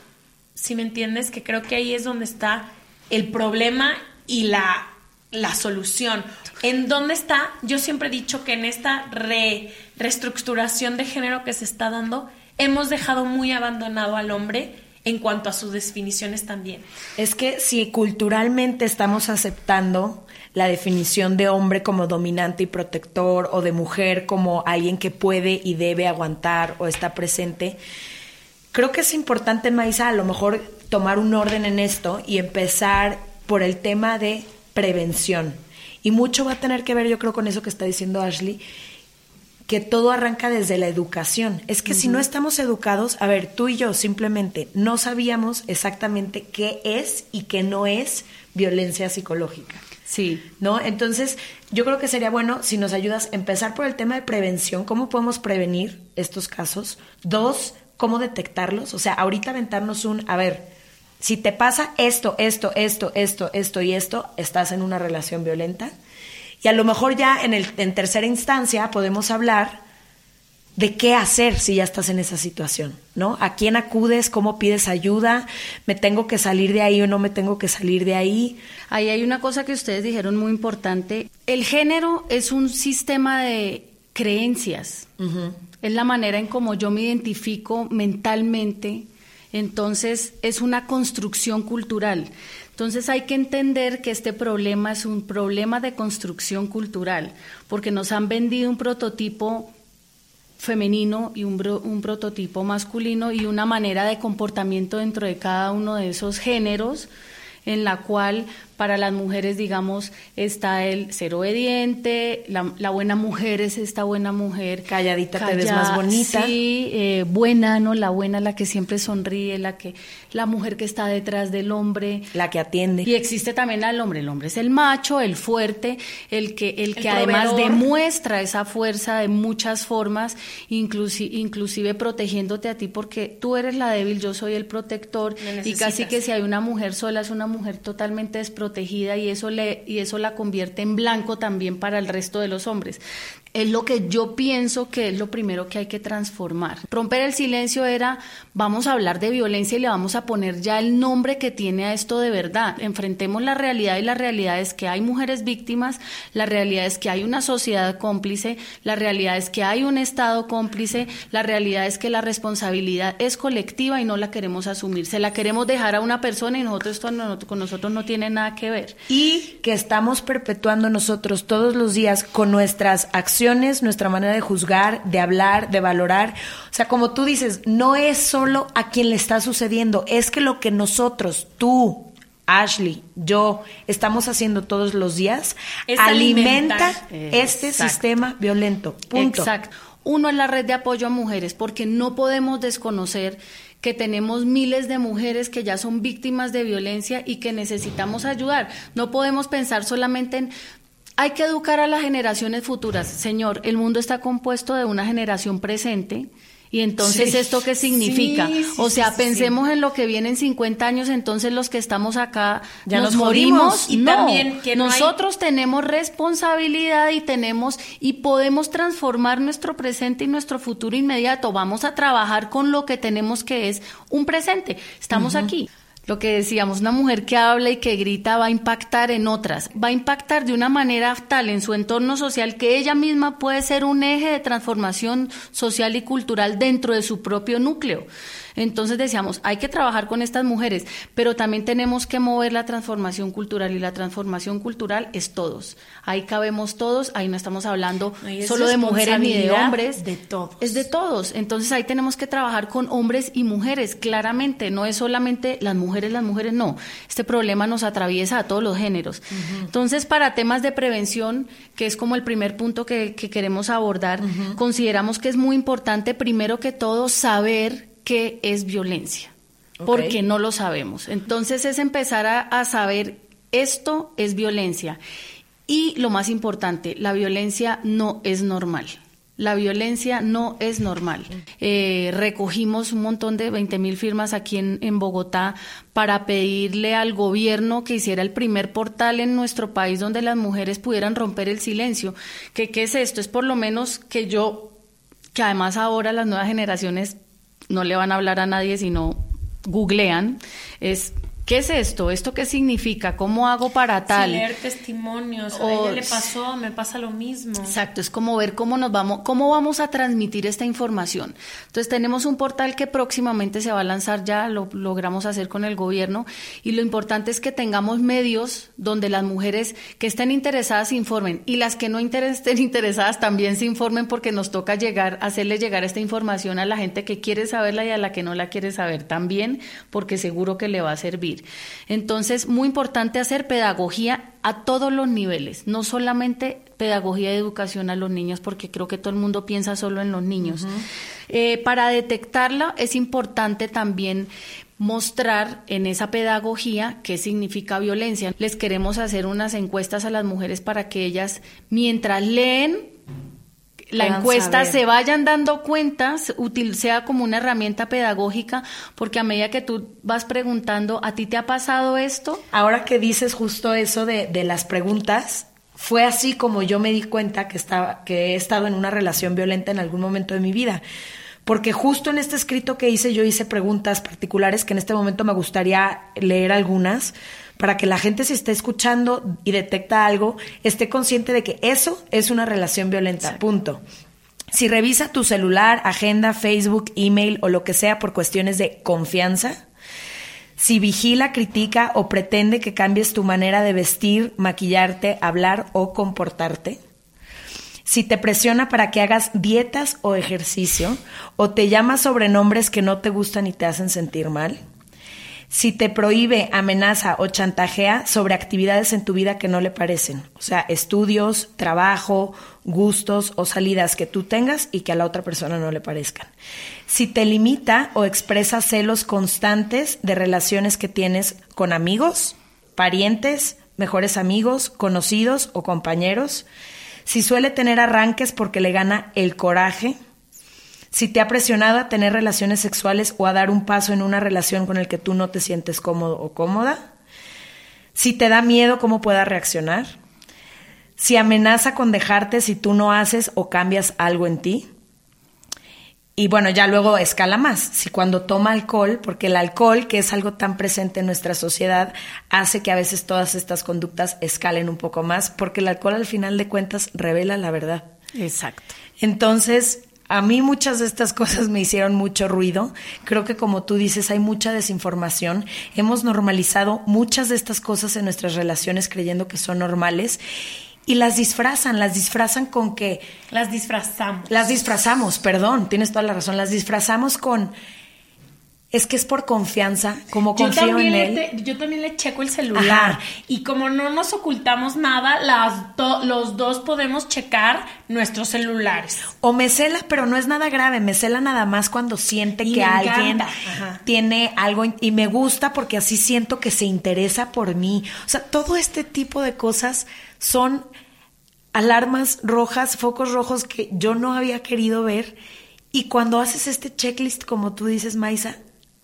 Si me entiendes, que creo que ahí es donde está el problema y la, la solución. ¿En dónde está? Yo siempre he dicho que en esta reestructuración de género que se está dando, hemos dejado muy abandonado al hombre en cuanto a sus definiciones también. Es que si culturalmente estamos aceptando la definición de hombre como dominante y protector o de mujer como alguien que puede y debe aguantar o está presente, creo que es importante, Maisa, a lo mejor tomar un orden en esto y empezar por el tema de prevención. Y mucho va a tener que ver, yo creo, con eso que está diciendo Ashley, que todo arranca desde la educación. Es que si no estamos educados, a ver, tú y yo simplemente no sabíamos exactamente qué es y qué no es violencia psicológica. Sí. ¿No? Entonces, yo creo que sería bueno si nos ayudas a empezar por el tema de prevención, cómo podemos prevenir estos casos. Dos, cómo detectarlos. O sea, ahorita aventarnos un, a ver, si te pasa esto, esto, esto, esto, esto y esto, estás en una relación violenta. Y a lo mejor ya en, el, en tercera instancia podemos hablar de qué hacer si ya estás en esa situación, ¿no? ¿A quién acudes? ¿Cómo pides ayuda? ¿Me tengo que salir de ahí o no me tengo que salir de ahí? Ahí hay una cosa que ustedes dijeron muy importante. El género es un sistema de creencias. Es la manera en cómo yo me identifico mentalmente. Entonces, es una construcción cultural. Entonces hay que entender que este problema es un problema de construcción cultural, porque nos han vendido un prototipo femenino y un, prototipo masculino y una manera de comportamiento dentro de cada uno de esos géneros en la cual para las mujeres, digamos, está el ser obediente, la, buena mujer es esta buena mujer. Calladita te ves más bonita. Sí, eh, buena, ¿no? La buena, la que siempre sonríe, la que la mujer que está detrás del hombre. La que atiende. Y existe también al hombre. El hombre es el macho, el fuerte, el que, el que además demuestra esa fuerza de muchas formas, inclusive, inclusive protegiéndote a ti, porque tú eres la débil, yo soy el protector. Y casi que si hay una mujer sola, es una mujer totalmente desprotegida protegida y eso, le, y eso la convierte en blanco también para el resto de los hombres es lo que yo pienso que es lo primero que hay que transformar. Romper el silencio era, vamos a hablar de violencia y le vamos a poner ya el nombre que tiene a esto de verdad. Enfrentemos la realidad y la realidad es que hay mujeres víctimas, la realidad es que hay una sociedad cómplice, la realidad es que hay un Estado cómplice, la realidad es que la responsabilidad es colectiva y no la queremos asumir. Se la queremos dejar a una persona y nosotros no, con nosotros no tiene nada que ver. Y que estamos perpetuando nosotros todos los días con nuestras acciones nuestra manera de juzgar, de hablar, de valorar. O sea, como tú dices, no es solo a quien le está sucediendo, es que lo que nosotros, tú, Ashley, yo, estamos haciendo todos los días, alimenta este sistema violento. Punto. Exacto. Uno es la red de apoyo a mujeres, porque no podemos desconocer que tenemos miles de mujeres que ya son víctimas de violencia y que necesitamos ayudar. No podemos pensar solamente en hay que educar a las generaciones futuras. Señor, el mundo está compuesto de una generación presente. Y entonces, ¿esto qué significa? o sea, pensemos en lo que viene en 50 años, entonces los que estamos acá ya nos, morimos. Y no, también que nosotros tenemos responsabilidad y tenemos y podemos transformar nuestro presente y nuestro futuro inmediato. Vamos a trabajar con lo que tenemos que es un presente. Estamos aquí lo que decíamos, una mujer que habla y que grita va a impactar en otras, va a impactar de una manera tal en su entorno social que ella misma puede ser un eje de transformación social y cultural dentro de su propio núcleo. Entonces decíamos, hay que trabajar con estas mujeres, pero también tenemos que mover la transformación cultural y la transformación cultural es todos. Ahí cabemos todos, ahí no estamos hablando solo de mujeres ni de hombres. De todos. Es de todos. Entonces ahí tenemos que trabajar con hombres y mujeres, claramente. No es solamente las mujeres, las mujeres, no. Este problema nos atraviesa a todos los géneros. Entonces, para temas de prevención, que es como el primer punto que, queremos abordar, consideramos que es muy importante, primero que todo, saber qué es violencia, porque no lo sabemos. Entonces es empezar a, saber esto es violencia. Y lo más importante, la violencia no es normal. La violencia no es normal. Eh, recogimos un montón de 20 mil firmas aquí en, en, Bogotá para pedirle al gobierno que hiciera el primer portal en nuestro país donde las mujeres pudieran romper el silencio. ¿Qué, qué es esto? Es por lo menos que yo, que además ahora las nuevas generaciones no le van a hablar a nadie, sino googlean, es ¿Qué es esto? ¿Esto qué significa? ¿Cómo hago para tal? leer testimonios. O, a ella le pasó, me pasa lo mismo. Exacto, es como ver cómo nos vamos, cómo vamos a transmitir esta información. Entonces tenemos un portal que próximamente se va a lanzar ya, lo logramos hacer con el gobierno y lo importante es que tengamos medios donde las mujeres que estén interesadas se informen y las que no estén interesadas también se informen porque nos toca llegar, hacerle llegar esta información a la gente que quiere saberla y a la que no la quiere saber también, porque seguro que le va a servir. Entonces, muy importante hacer pedagogía a todos los niveles, no solamente pedagogía de educación a los niños, porque creo que todo el mundo piensa solo en los niños. Eh, para detectarla es importante también mostrar en esa pedagogía qué significa violencia. Les queremos hacer unas encuestas a las mujeres para que ellas, mientras leen, la encuesta saber. se vayan dando cuentas, sea como una herramienta pedagógica, porque a medida que tú vas preguntando, ¿a ti te ha pasado esto? Ahora que dices justo eso de, de las preguntas, fue así como yo me di cuenta que, estaba, que he estado en una relación violenta en algún momento de mi vida. Porque justo en este escrito que hice, yo hice preguntas particulares que en este momento me gustaría leer algunas para que la gente si está escuchando y detecta algo, esté consciente de que eso es una relación violenta. Punto. Si revisa tu celular, agenda, Facebook, email o lo que sea por cuestiones de confianza, si vigila, critica o pretende que cambies tu manera de vestir, maquillarte, hablar o comportarte. Si te presiona para que hagas dietas o ejercicio, o te llama sobrenombres que no te gustan y te hacen sentir mal. Si te prohíbe, amenaza o chantajea sobre actividades en tu vida que no le parecen, o sea, estudios, trabajo, gustos o salidas que tú tengas y que a la otra persona no le parezcan. Si te limita o expresa celos constantes de relaciones que tienes con amigos, parientes, mejores amigos, conocidos o compañeros. Si suele tener arranques porque le gana el coraje, si te ha presionado a tener relaciones sexuales o a dar un paso en una relación con el que tú no te sientes cómodo o cómoda, si te da miedo cómo pueda reaccionar, si amenaza con dejarte si tú no haces o cambias algo en ti. Y bueno, ya luego escala más. Si cuando toma alcohol, porque el alcohol, que es algo tan presente en nuestra sociedad, hace que a veces todas estas conductas escalen un poco más, porque el alcohol al final de cuentas revela la verdad. Exacto. Entonces, a mí muchas de estas cosas me hicieron mucho ruido. Creo que como tú dices, hay mucha desinformación. Hemos normalizado muchas de estas cosas en nuestras relaciones creyendo que son normales y las disfrazan, las disfrazan con que... Las disfrazamos. Las disfrazamos, perdón, tienes toda la razón, las disfrazamos con... Es que es por confianza, como confío en él. yo también le checo el celular. Ajá. Y como no nos ocultamos nada, las do- los dos podemos checar nuestros celulares. O me cela, pero no es nada grave, me cela nada más cuando siente Y que alguien tiene algo y me gusta porque así siento que se interesa por mí. O sea, todo este tipo de cosas son alarmas rojas, focos rojos que yo no había querido ver. Y cuando haces este checklist, como tú dices, Maisa,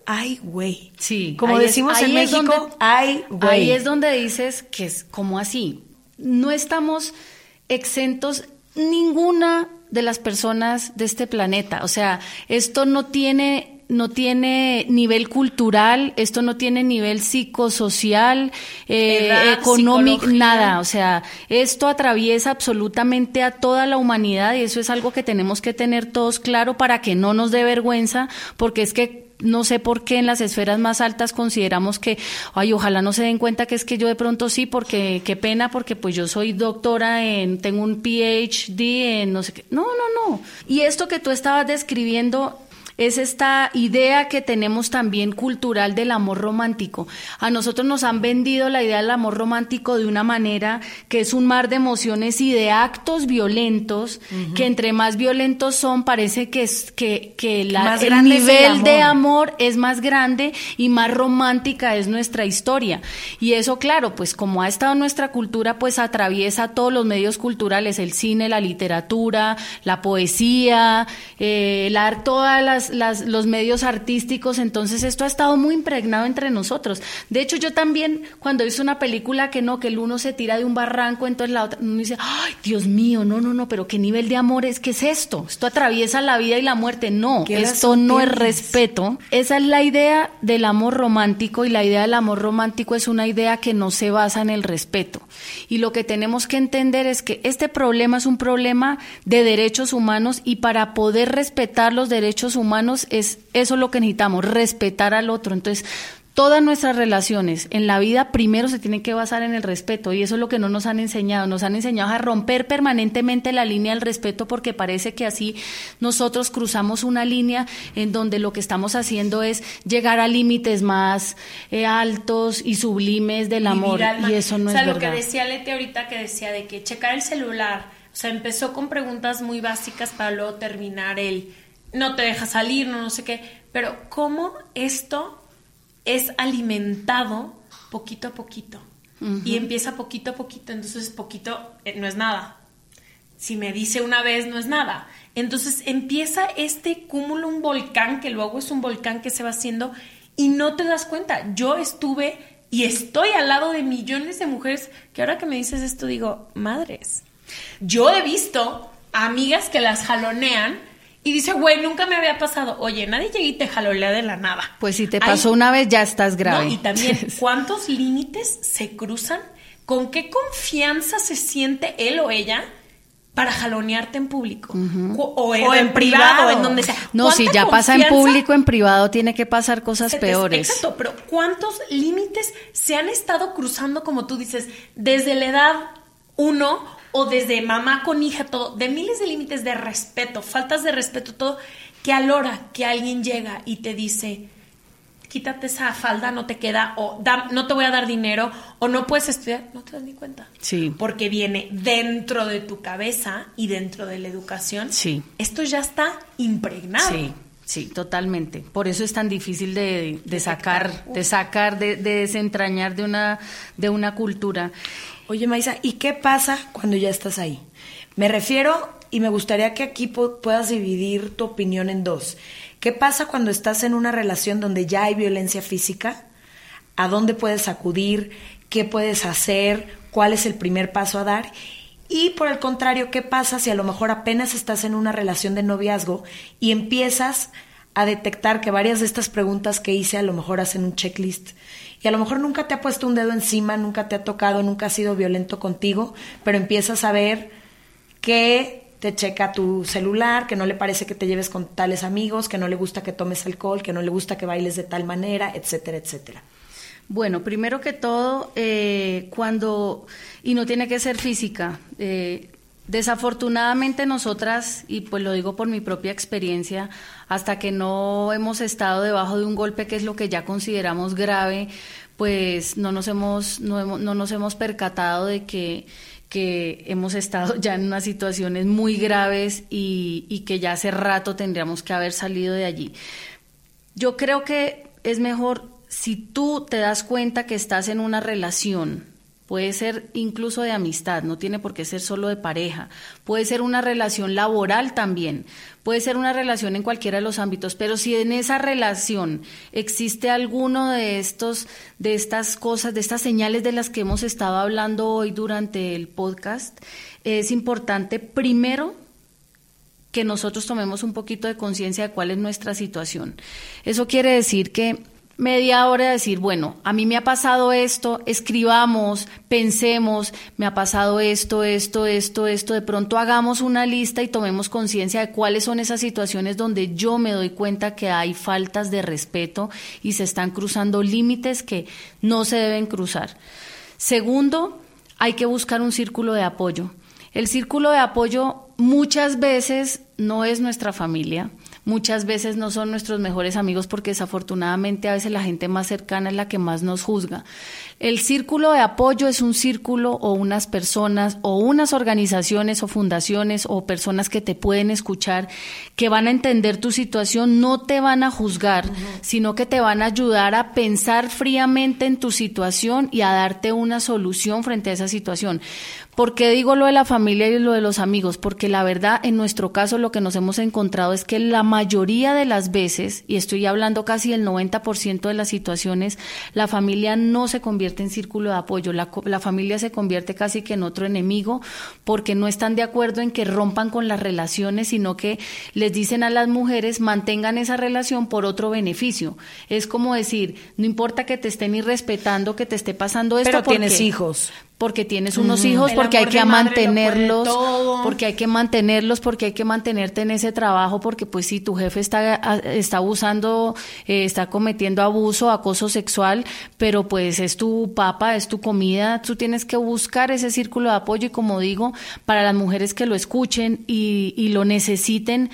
ay, güey. Sí. Como es- decimos en México, donde- ay, güey. Ahí es donde dices que es como así. No estamos exentos ninguna de las personas de este planeta. O sea, esto no tiene no tiene nivel cultural, esto no tiene nivel psicosocial, eh, económico, nada. O sea, esto atraviesa absolutamente a toda la humanidad y eso es algo que tenemos que tener todos claro para que no nos dé vergüenza, porque es que no sé por qué en las esferas más altas consideramos que, ay, ojalá no se den cuenta que es que yo de pronto sí, porque qué pena, porque pues yo soy doctora en, tengo un PhD en no sé qué. No, no, no. Y esto que tú estabas describiendo es esta idea que tenemos también cultural del amor romántico. A nosotros nos han vendido la idea del amor romántico de una manera que es un mar de emociones y de actos violentos, que entre más violentos son, parece que, es, que, que la- el nivel de amor. es más grande y más romántica es nuestra historia. Y eso, claro, pues como ha estado nuestra cultura, pues atraviesa todos los medios culturales, el cine, la literatura, la poesía, eh, la, todas las, las- los medios artísticos. Entonces esto ha estado muy impregnado entre nosotros. De hecho, yo también, cuando hice una película que no, que el uno se tira de un barranco, entonces la otra, uno dice, ay, Dios mío, no, no, no, pero qué nivel de amor es, ¿qué es esto? Esto atraviesa la vida y la muerte. No, ¿Qué esto no es respeto. Esa es la idea del amor romántico y la idea del amor romántico es una idea que no se basa en el respeto. Y lo que tenemos que entender es que este problema es un problema de derechos humanos y para poder respetar los derechos humanos es eso lo que necesitamos, respetar al otro. Entonces, Todas nuestras relaciones en la vida primero se tienen que basar en el respeto y eso es lo que no nos han enseñado. Nos han enseñado a romper permanentemente la línea del respeto porque parece que así nosotros cruzamos una línea en donde lo que estamos haciendo es llegar a límites más eh, altos y sublimes del amor alma. y eso no o sea, es lo verdad. que decía Leti ahorita que decía de que checar el celular, o sea, empezó con preguntas muy básicas para luego terminar el no te deja salir, no, no sé qué, pero cómo esto es alimentado poquito a poquito y empieza poquito a poquito, entonces poquito eh, no es nada. si me dice una vez no es nada. Entonces empieza este cúmulo, un volcán que luego es un volcán que se va haciendo y no te das cuenta. Yo estuve y estoy al lado de millones de mujeres que ahora que me dices esto digo, madres. Yo he visto amigas que las jalonean y dice, güey, nunca me había pasado. Oye, nadie llega y te jalolea de la nada. Pues si te pasó una vez, ya estás grave. y también, *laughs* ¿cuántos límites se cruzan? ¿Con qué confianza se siente él o ella? para jalonearte en público o, en, privado, en donde sea. No, si ya pasa en público, en privado tiene que pasar cosas peores. Exacto, pero ¿cuántos límites se han estado cruzando, como tú dices, desde la edad uno o desde mamá con hija, todo, de miles de límites de respeto, faltas de respeto, todo, que a la hora que alguien llega y te dice, quítate esa falda, no te queda, o no te voy a dar dinero, o no puedes estudiar, no te das ni cuenta. Sí. Porque viene dentro de tu cabeza y dentro de la educación. Sí. Esto ya está impregnado. Sí. Sí, totalmente. Por eso es tan difícil de, sacar, de sacar, de, de, desentrañar de una, de una cultura. Oye, Maisa, ¿y qué pasa cuando ya estás ahí? Me refiero, y me gustaría que aquí puedas dividir tu opinión en dos. ¿Qué pasa cuando estás en una relación donde ya hay violencia física? ¿A dónde puedes acudir? ¿Qué puedes hacer? ¿Cuál es el primer paso a dar? Y por el contrario, ¿qué pasa si a lo mejor apenas estás en una relación de noviazgo y empiezas a detectar que varias de estas preguntas que hice a lo mejor hacen un checklist y a lo mejor nunca te ha puesto un dedo encima, nunca te ha tocado, nunca ha sido violento contigo, pero empiezas a ver que te checa tu celular, que no le parece que te lleves con tales amigos, que no le gusta que tomes alcohol, que no le gusta que bailes de tal manera, etcétera, etcétera. Bueno, primero que todo, eh, cuando, y no tiene que ser física, eh, desafortunadamente nosotras, y pues lo digo por mi propia experiencia, hasta que no hemos estado debajo de un golpe que es lo que ya consideramos grave, pues no nos hemos, no, no nos hemos percatado de que que hemos estado *laughs* ya en unas situaciones muy graves y, que ya hace rato tendríamos que haber salido de allí. Yo creo que es mejor si tú te das cuenta que estás en una relación Puede ser incluso de amistad, no tiene por qué ser solo de pareja. Puede ser una relación laboral también. Puede ser una relación en cualquiera de los ámbitos, pero si en esa relación existe alguno de estos de estas cosas, de estas señales de las que hemos estado hablando hoy durante el podcast, es importante primero que nosotros tomemos un poquito de conciencia de cuál es nuestra situación. Eso quiere decir que media hora de decir, bueno, a mí me ha pasado esto, escribamos, pensemos, me ha pasado esto, esto, esto, esto, de pronto hagamos una lista y tomemos conciencia de cuáles son esas situaciones donde yo me doy cuenta que hay faltas de respeto y se están cruzando límites que no se deben cruzar. Segundo, hay que buscar un círculo de apoyo. El círculo de apoyo muchas veces no es nuestra familia, muchas veces no son nuestros mejores amigos porque desafortunadamente a veces la gente más cercana es la que más nos juzga. El círculo de apoyo es un círculo o unas personas o unas organizaciones o fundaciones o personas que te pueden escuchar, que van a entender tu situación, no te van a juzgar, sino que te van a ayudar a pensar fríamente en tu situación y a darte una solución frente a esa situación. ¿Por qué digo lo de la familia y lo de los amigos? Porque la verdad, en nuestro caso, lo que nos hemos encontrado es que la mayoría de las veces, y estoy hablando casi del 90% de las situaciones, la familia no se convierte en círculo de apoyo. La, la familia se convierte casi que en otro enemigo porque no están de acuerdo en que rompan con las relaciones, sino que les dicen a las mujeres mantengan esa relación por otro beneficio. Es como decir, no importa que te estén irrespetando, que te esté pasando esto. Pero tienes hijos porque tienes unos hijos, porque hay que mantenerlos, porque hay que mantenerlos, porque hay que mantenerte en ese trabajo, porque pues si tu jefe está, está abusando, eh, está cometiendo abuso, acoso sexual, pero pues es tu papa, es tu comida, tú tienes que buscar ese círculo de apoyo y como digo, para las mujeres que lo escuchen y, y lo necesiten,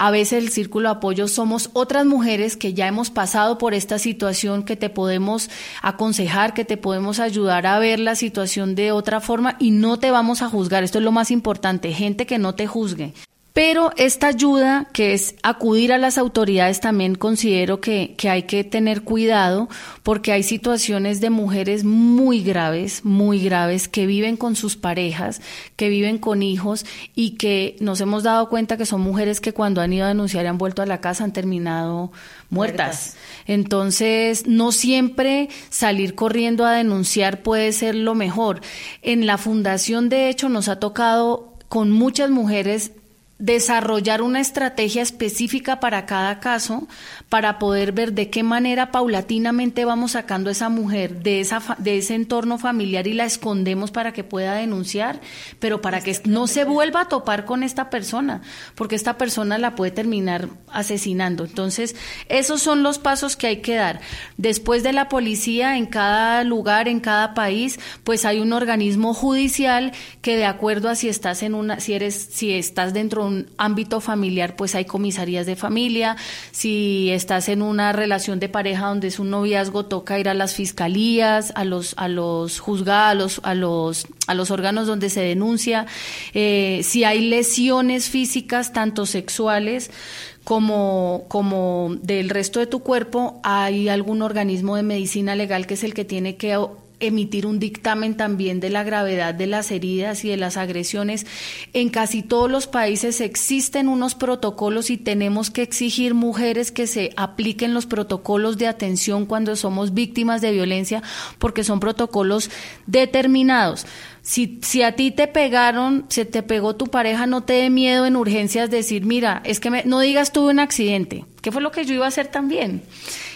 a veces el círculo de apoyo somos otras mujeres que ya hemos pasado por esta situación, que te podemos aconsejar, que te podemos ayudar a ver la situación de otra forma y no te vamos a juzgar. Esto es lo más importante, gente que no te juzgue. Pero esta ayuda, que es acudir a las autoridades, también considero que, que hay que tener cuidado porque hay situaciones de mujeres muy graves, muy graves, que viven con sus parejas, que viven con hijos y que nos hemos dado cuenta que son mujeres que cuando han ido a denunciar y han vuelto a la casa han terminado muertas. Entonces, no siempre salir corriendo a denunciar puede ser lo mejor. En la fundación, de hecho, nos ha tocado con muchas mujeres desarrollar una estrategia específica para cada caso para poder ver de qué manera paulatinamente vamos sacando a esa mujer de esa de ese entorno familiar y la escondemos para que pueda denunciar, pero para que no se vuelva a topar con esta persona, porque esta persona la puede terminar asesinando. Entonces, esos son los pasos que hay que dar. Después de la policía en cada lugar, en cada país, pues hay un organismo judicial que de acuerdo a si estás en una si eres si estás dentro de ámbito familiar, pues hay comisarías de familia, si estás en una relación de pareja donde es un noviazgo, toca ir a las fiscalías, a los, a los juzgados, a los, a los órganos donde se denuncia. Eh, si hay lesiones físicas, tanto sexuales, como, como del resto de tu cuerpo, hay algún organismo de medicina legal que es el que tiene que emitir un dictamen también de la gravedad de las heridas y de las agresiones. En casi todos los países existen unos protocolos y tenemos que exigir mujeres que se apliquen los protocolos de atención cuando somos víctimas de violencia porque son protocolos determinados. Si, si a ti te pegaron, se te pegó tu pareja, no te dé miedo en urgencias decir, mira, es que no digas tuve un accidente, que fue lo que yo iba a hacer también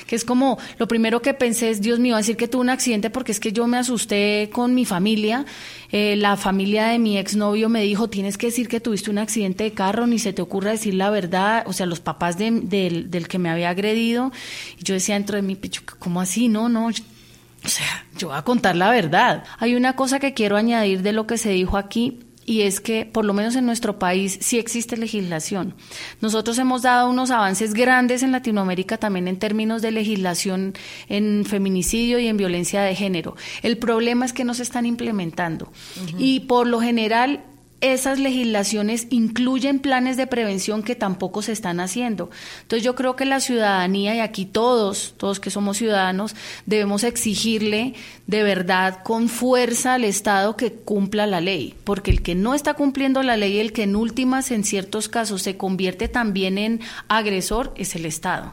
que es como lo primero que pensé es, Dios mío, decir que tuve un accidente porque es que yo me asusté con mi familia. Eh, la familia de mi exnovio me dijo, tienes que decir que tuviste un accidente de carro, ni se te ocurra decir la verdad, o sea, los papás del, del que me había agredido. Y yo decía dentro de mi pecho, ¿cómo así? No, no, o sea, yo voy a contar la verdad. Hay una cosa que quiero añadir de lo que se dijo aquí y es que por lo menos en nuestro país sí existe legislación. Nosotros hemos dado unos avances grandes en Latinoamérica también en términos de legislación en feminicidio y en violencia de género. El problema es que no se están implementando y por lo general esas legislaciones incluyen planes de prevención que tampoco se están haciendo. Entonces yo creo que la ciudadanía, y aquí todos, todos que somos ciudadanos, debemos exigirle de verdad con fuerza al Estado que cumpla la ley, porque el que no está cumpliendo la ley, el que en últimas, en ciertos casos, se convierte también en agresor, es el Estado.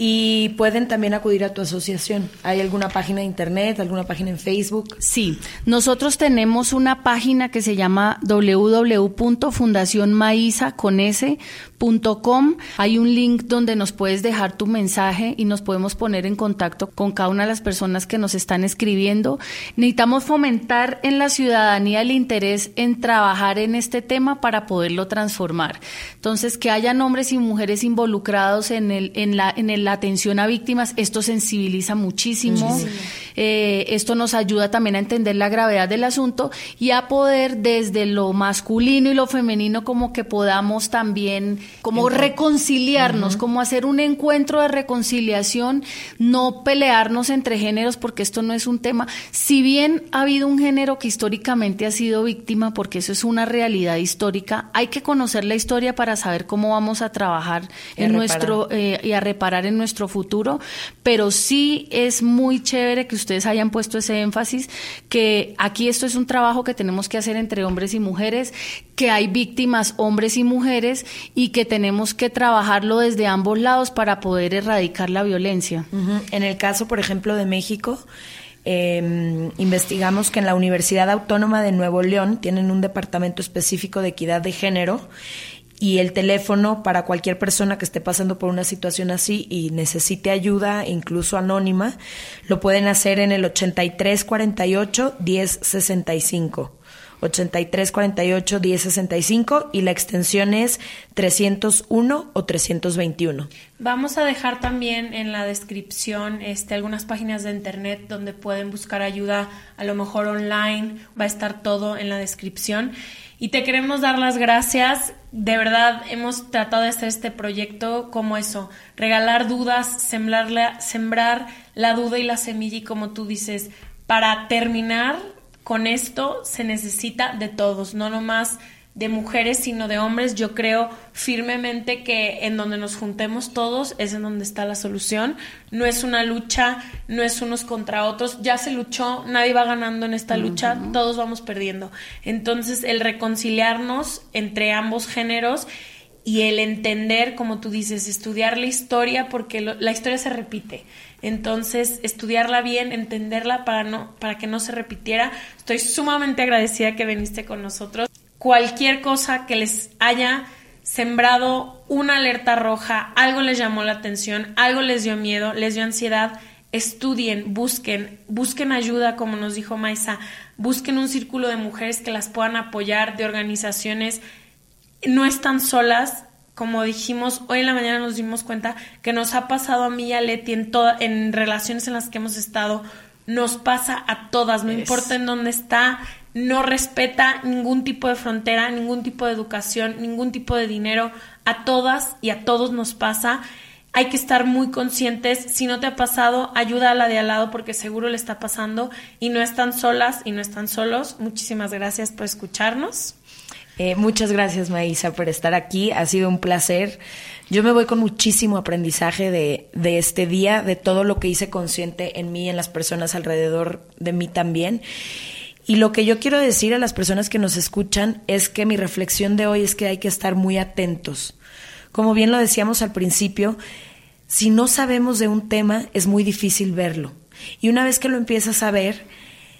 Y pueden también acudir a tu asociación. ¿Hay alguna página de internet, alguna página en Facebook? Sí, nosotros tenemos una página que se llama www.fundacionmaiza.com. Hay un link donde nos puedes dejar tu mensaje y nos podemos poner en contacto con cada una de las personas que nos están escribiendo. Necesitamos fomentar en la ciudadanía el interés en trabajar en este tema para poderlo transformar. Entonces, que haya hombres y mujeres involucrados en el en la en el la atención a víctimas, esto sensibiliza muchísimo, eh, esto nos ayuda también a entender la gravedad del asunto y a poder desde lo masculino y lo femenino como que podamos también como reconciliarnos, como hacer un encuentro de reconciliación, no pelearnos entre géneros porque esto no es un tema, si bien ha habido un género que históricamente ha sido víctima, porque eso es una realidad histórica, hay que conocer la historia para saber cómo vamos a trabajar en nuestro eh, y a reparar en nuestro futuro, pero sí es muy chévere que ustedes hayan puesto ese énfasis, que aquí esto es un trabajo que tenemos que hacer entre hombres y mujeres, que hay víctimas hombres y mujeres y que tenemos que trabajarlo desde ambos lados para poder erradicar la violencia. En el caso, por ejemplo, de México, eh, investigamos que en la Universidad Autónoma de Nuevo León tienen un departamento específico de equidad de género y el teléfono para cualquier persona que esté pasando por una situación así y necesite ayuda, incluso anónima, lo pueden hacer en el 8348 1065. 8348 1065 y la extensión es 301 o 321. Vamos a dejar también en la descripción este, algunas páginas de internet donde pueden buscar ayuda, a lo mejor online, va a estar todo en la descripción. Y te queremos dar las gracias. De verdad, hemos tratado de hacer este proyecto como eso, regalar dudas, sembrar la, sembrar la duda y la semilla y como tú dices, para terminar con esto se necesita de todos, no nomás de mujeres, sino de hombres. Yo creo firmemente que en donde nos juntemos todos es en donde está la solución. No es una lucha, no es unos contra otros. Ya se luchó, nadie va ganando en esta lucha, todos vamos perdiendo. Entonces, el reconciliarnos entre ambos géneros y el entender, como tú dices, estudiar la historia, porque la historia se repite. Entonces, estudiarla bien, entenderla para, no, para que no se repitiera. Estoy sumamente agradecida que viniste con nosotros cualquier cosa que les haya sembrado una alerta roja, algo les llamó la atención, algo les dio miedo, les dio ansiedad, estudien, busquen, busquen ayuda, como nos dijo Maisa, busquen un círculo de mujeres que las puedan apoyar, de organizaciones, no están solas, como dijimos, hoy en la mañana nos dimos cuenta que nos ha pasado a mí y a Leti en, en relaciones en las que hemos estado, nos pasa a todas, no importa en dónde está, no respeta ningún tipo de frontera, ningún tipo de educación, ningún tipo de dinero. A todas y a todos nos pasa. Hay que estar muy conscientes. Si no te ha pasado, ayuda a la de al lado porque seguro le está pasando y no están solas y no están solos. Muchísimas gracias por escucharnos. Eh, muchas gracias, Maísa, por estar aquí. Ha sido un placer. Yo me voy con muchísimo aprendizaje de, de este día, de todo lo que hice consciente en mí en las personas alrededor de mí también. Y lo que yo quiero decir a las personas que nos escuchan es que mi reflexión de hoy es que hay que estar muy atentos. Como bien lo decíamos al principio, si no sabemos de un tema es muy difícil verlo. Y una vez que lo empiezas a ver,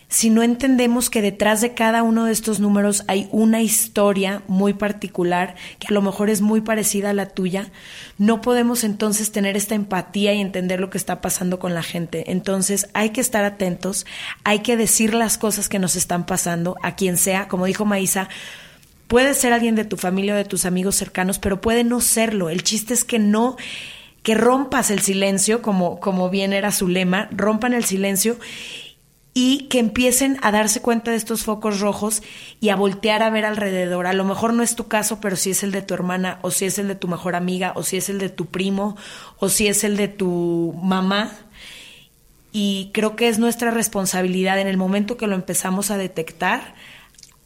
si no entendemos que detrás de cada uno de estos números hay una historia muy particular, que a lo mejor es muy parecida a la tuya, no podemos entonces tener esta empatía y entender lo que está pasando con la gente. Entonces hay que estar atentos, hay que decir las cosas que nos están pasando a quien sea, como dijo Maísa, puede ser alguien de tu familia o de tus amigos cercanos, pero puede no serlo. El chiste es que no que rompas el silencio, como, como bien era su lema, rompan el silencio y que empiecen a darse cuenta de estos focos rojos y a voltear a ver alrededor. A lo mejor no es tu caso, pero si es el de tu hermana, o si es el de tu mejor amiga, o si es el de tu primo, o si es el de tu mamá. Y creo que es nuestra responsabilidad en el momento que lo empezamos a detectar,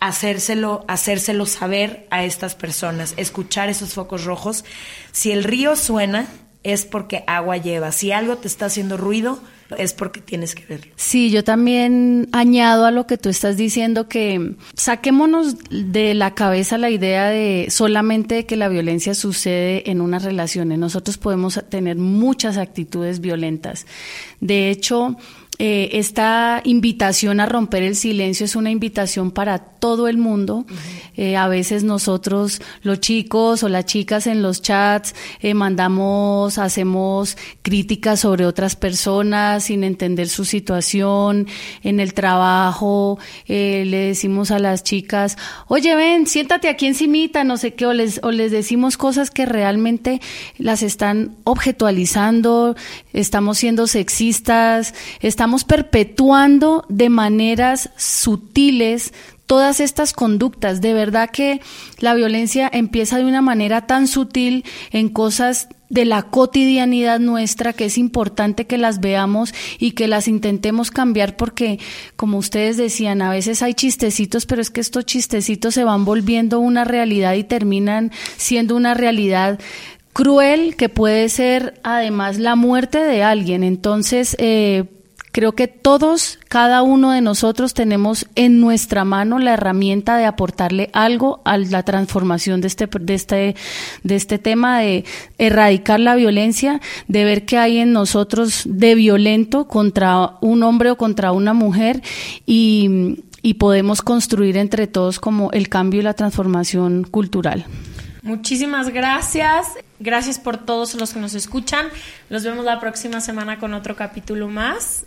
hacérselo, hacérselo saber a estas personas, escuchar esos focos rojos. Si el río suena, es porque agua lleva. Si algo te está haciendo ruido, es porque tienes que verlo. Sí, yo también añado a lo que tú estás diciendo que saquémonos de la cabeza la idea de solamente que la violencia sucede en unas relaciones. Nosotros podemos tener muchas actitudes violentas. De hecho, eh, esta invitación a romper el silencio es una invitación para todo el mundo. Eh, a veces nosotros, los chicos o las chicas en los chats, eh, mandamos, hacemos críticas sobre otras personas sin entender su situación. En el trabajo le decimos a las chicas, oye, ven, siéntate aquí encimita, no sé qué, o les, o les decimos cosas que realmente las están objetualizando, estamos siendo sexistas, estamos perpetuando de maneras sutiles todas estas conductas. De verdad que la violencia empieza de una manera tan sutil en cosas de la cotidianidad nuestra que es importante que las veamos y que las intentemos cambiar porque, como ustedes decían, a veces hay chistecitos, pero es que estos chistecitos se van volviendo una realidad y terminan siendo una realidad cruel que puede ser además la muerte de alguien. Entonces, eh, Creo que todos, cada uno de nosotros tenemos en nuestra mano la herramienta de aportarle algo a la transformación de este, de este, de este tema, de erradicar la violencia, de ver qué hay en nosotros de violento contra un hombre o contra una mujer y, y podemos construir entre todos como el cambio y la transformación cultural. Muchísimas gracias. Gracias por todos los que nos escuchan. Nos vemos la próxima semana con otro capítulo más.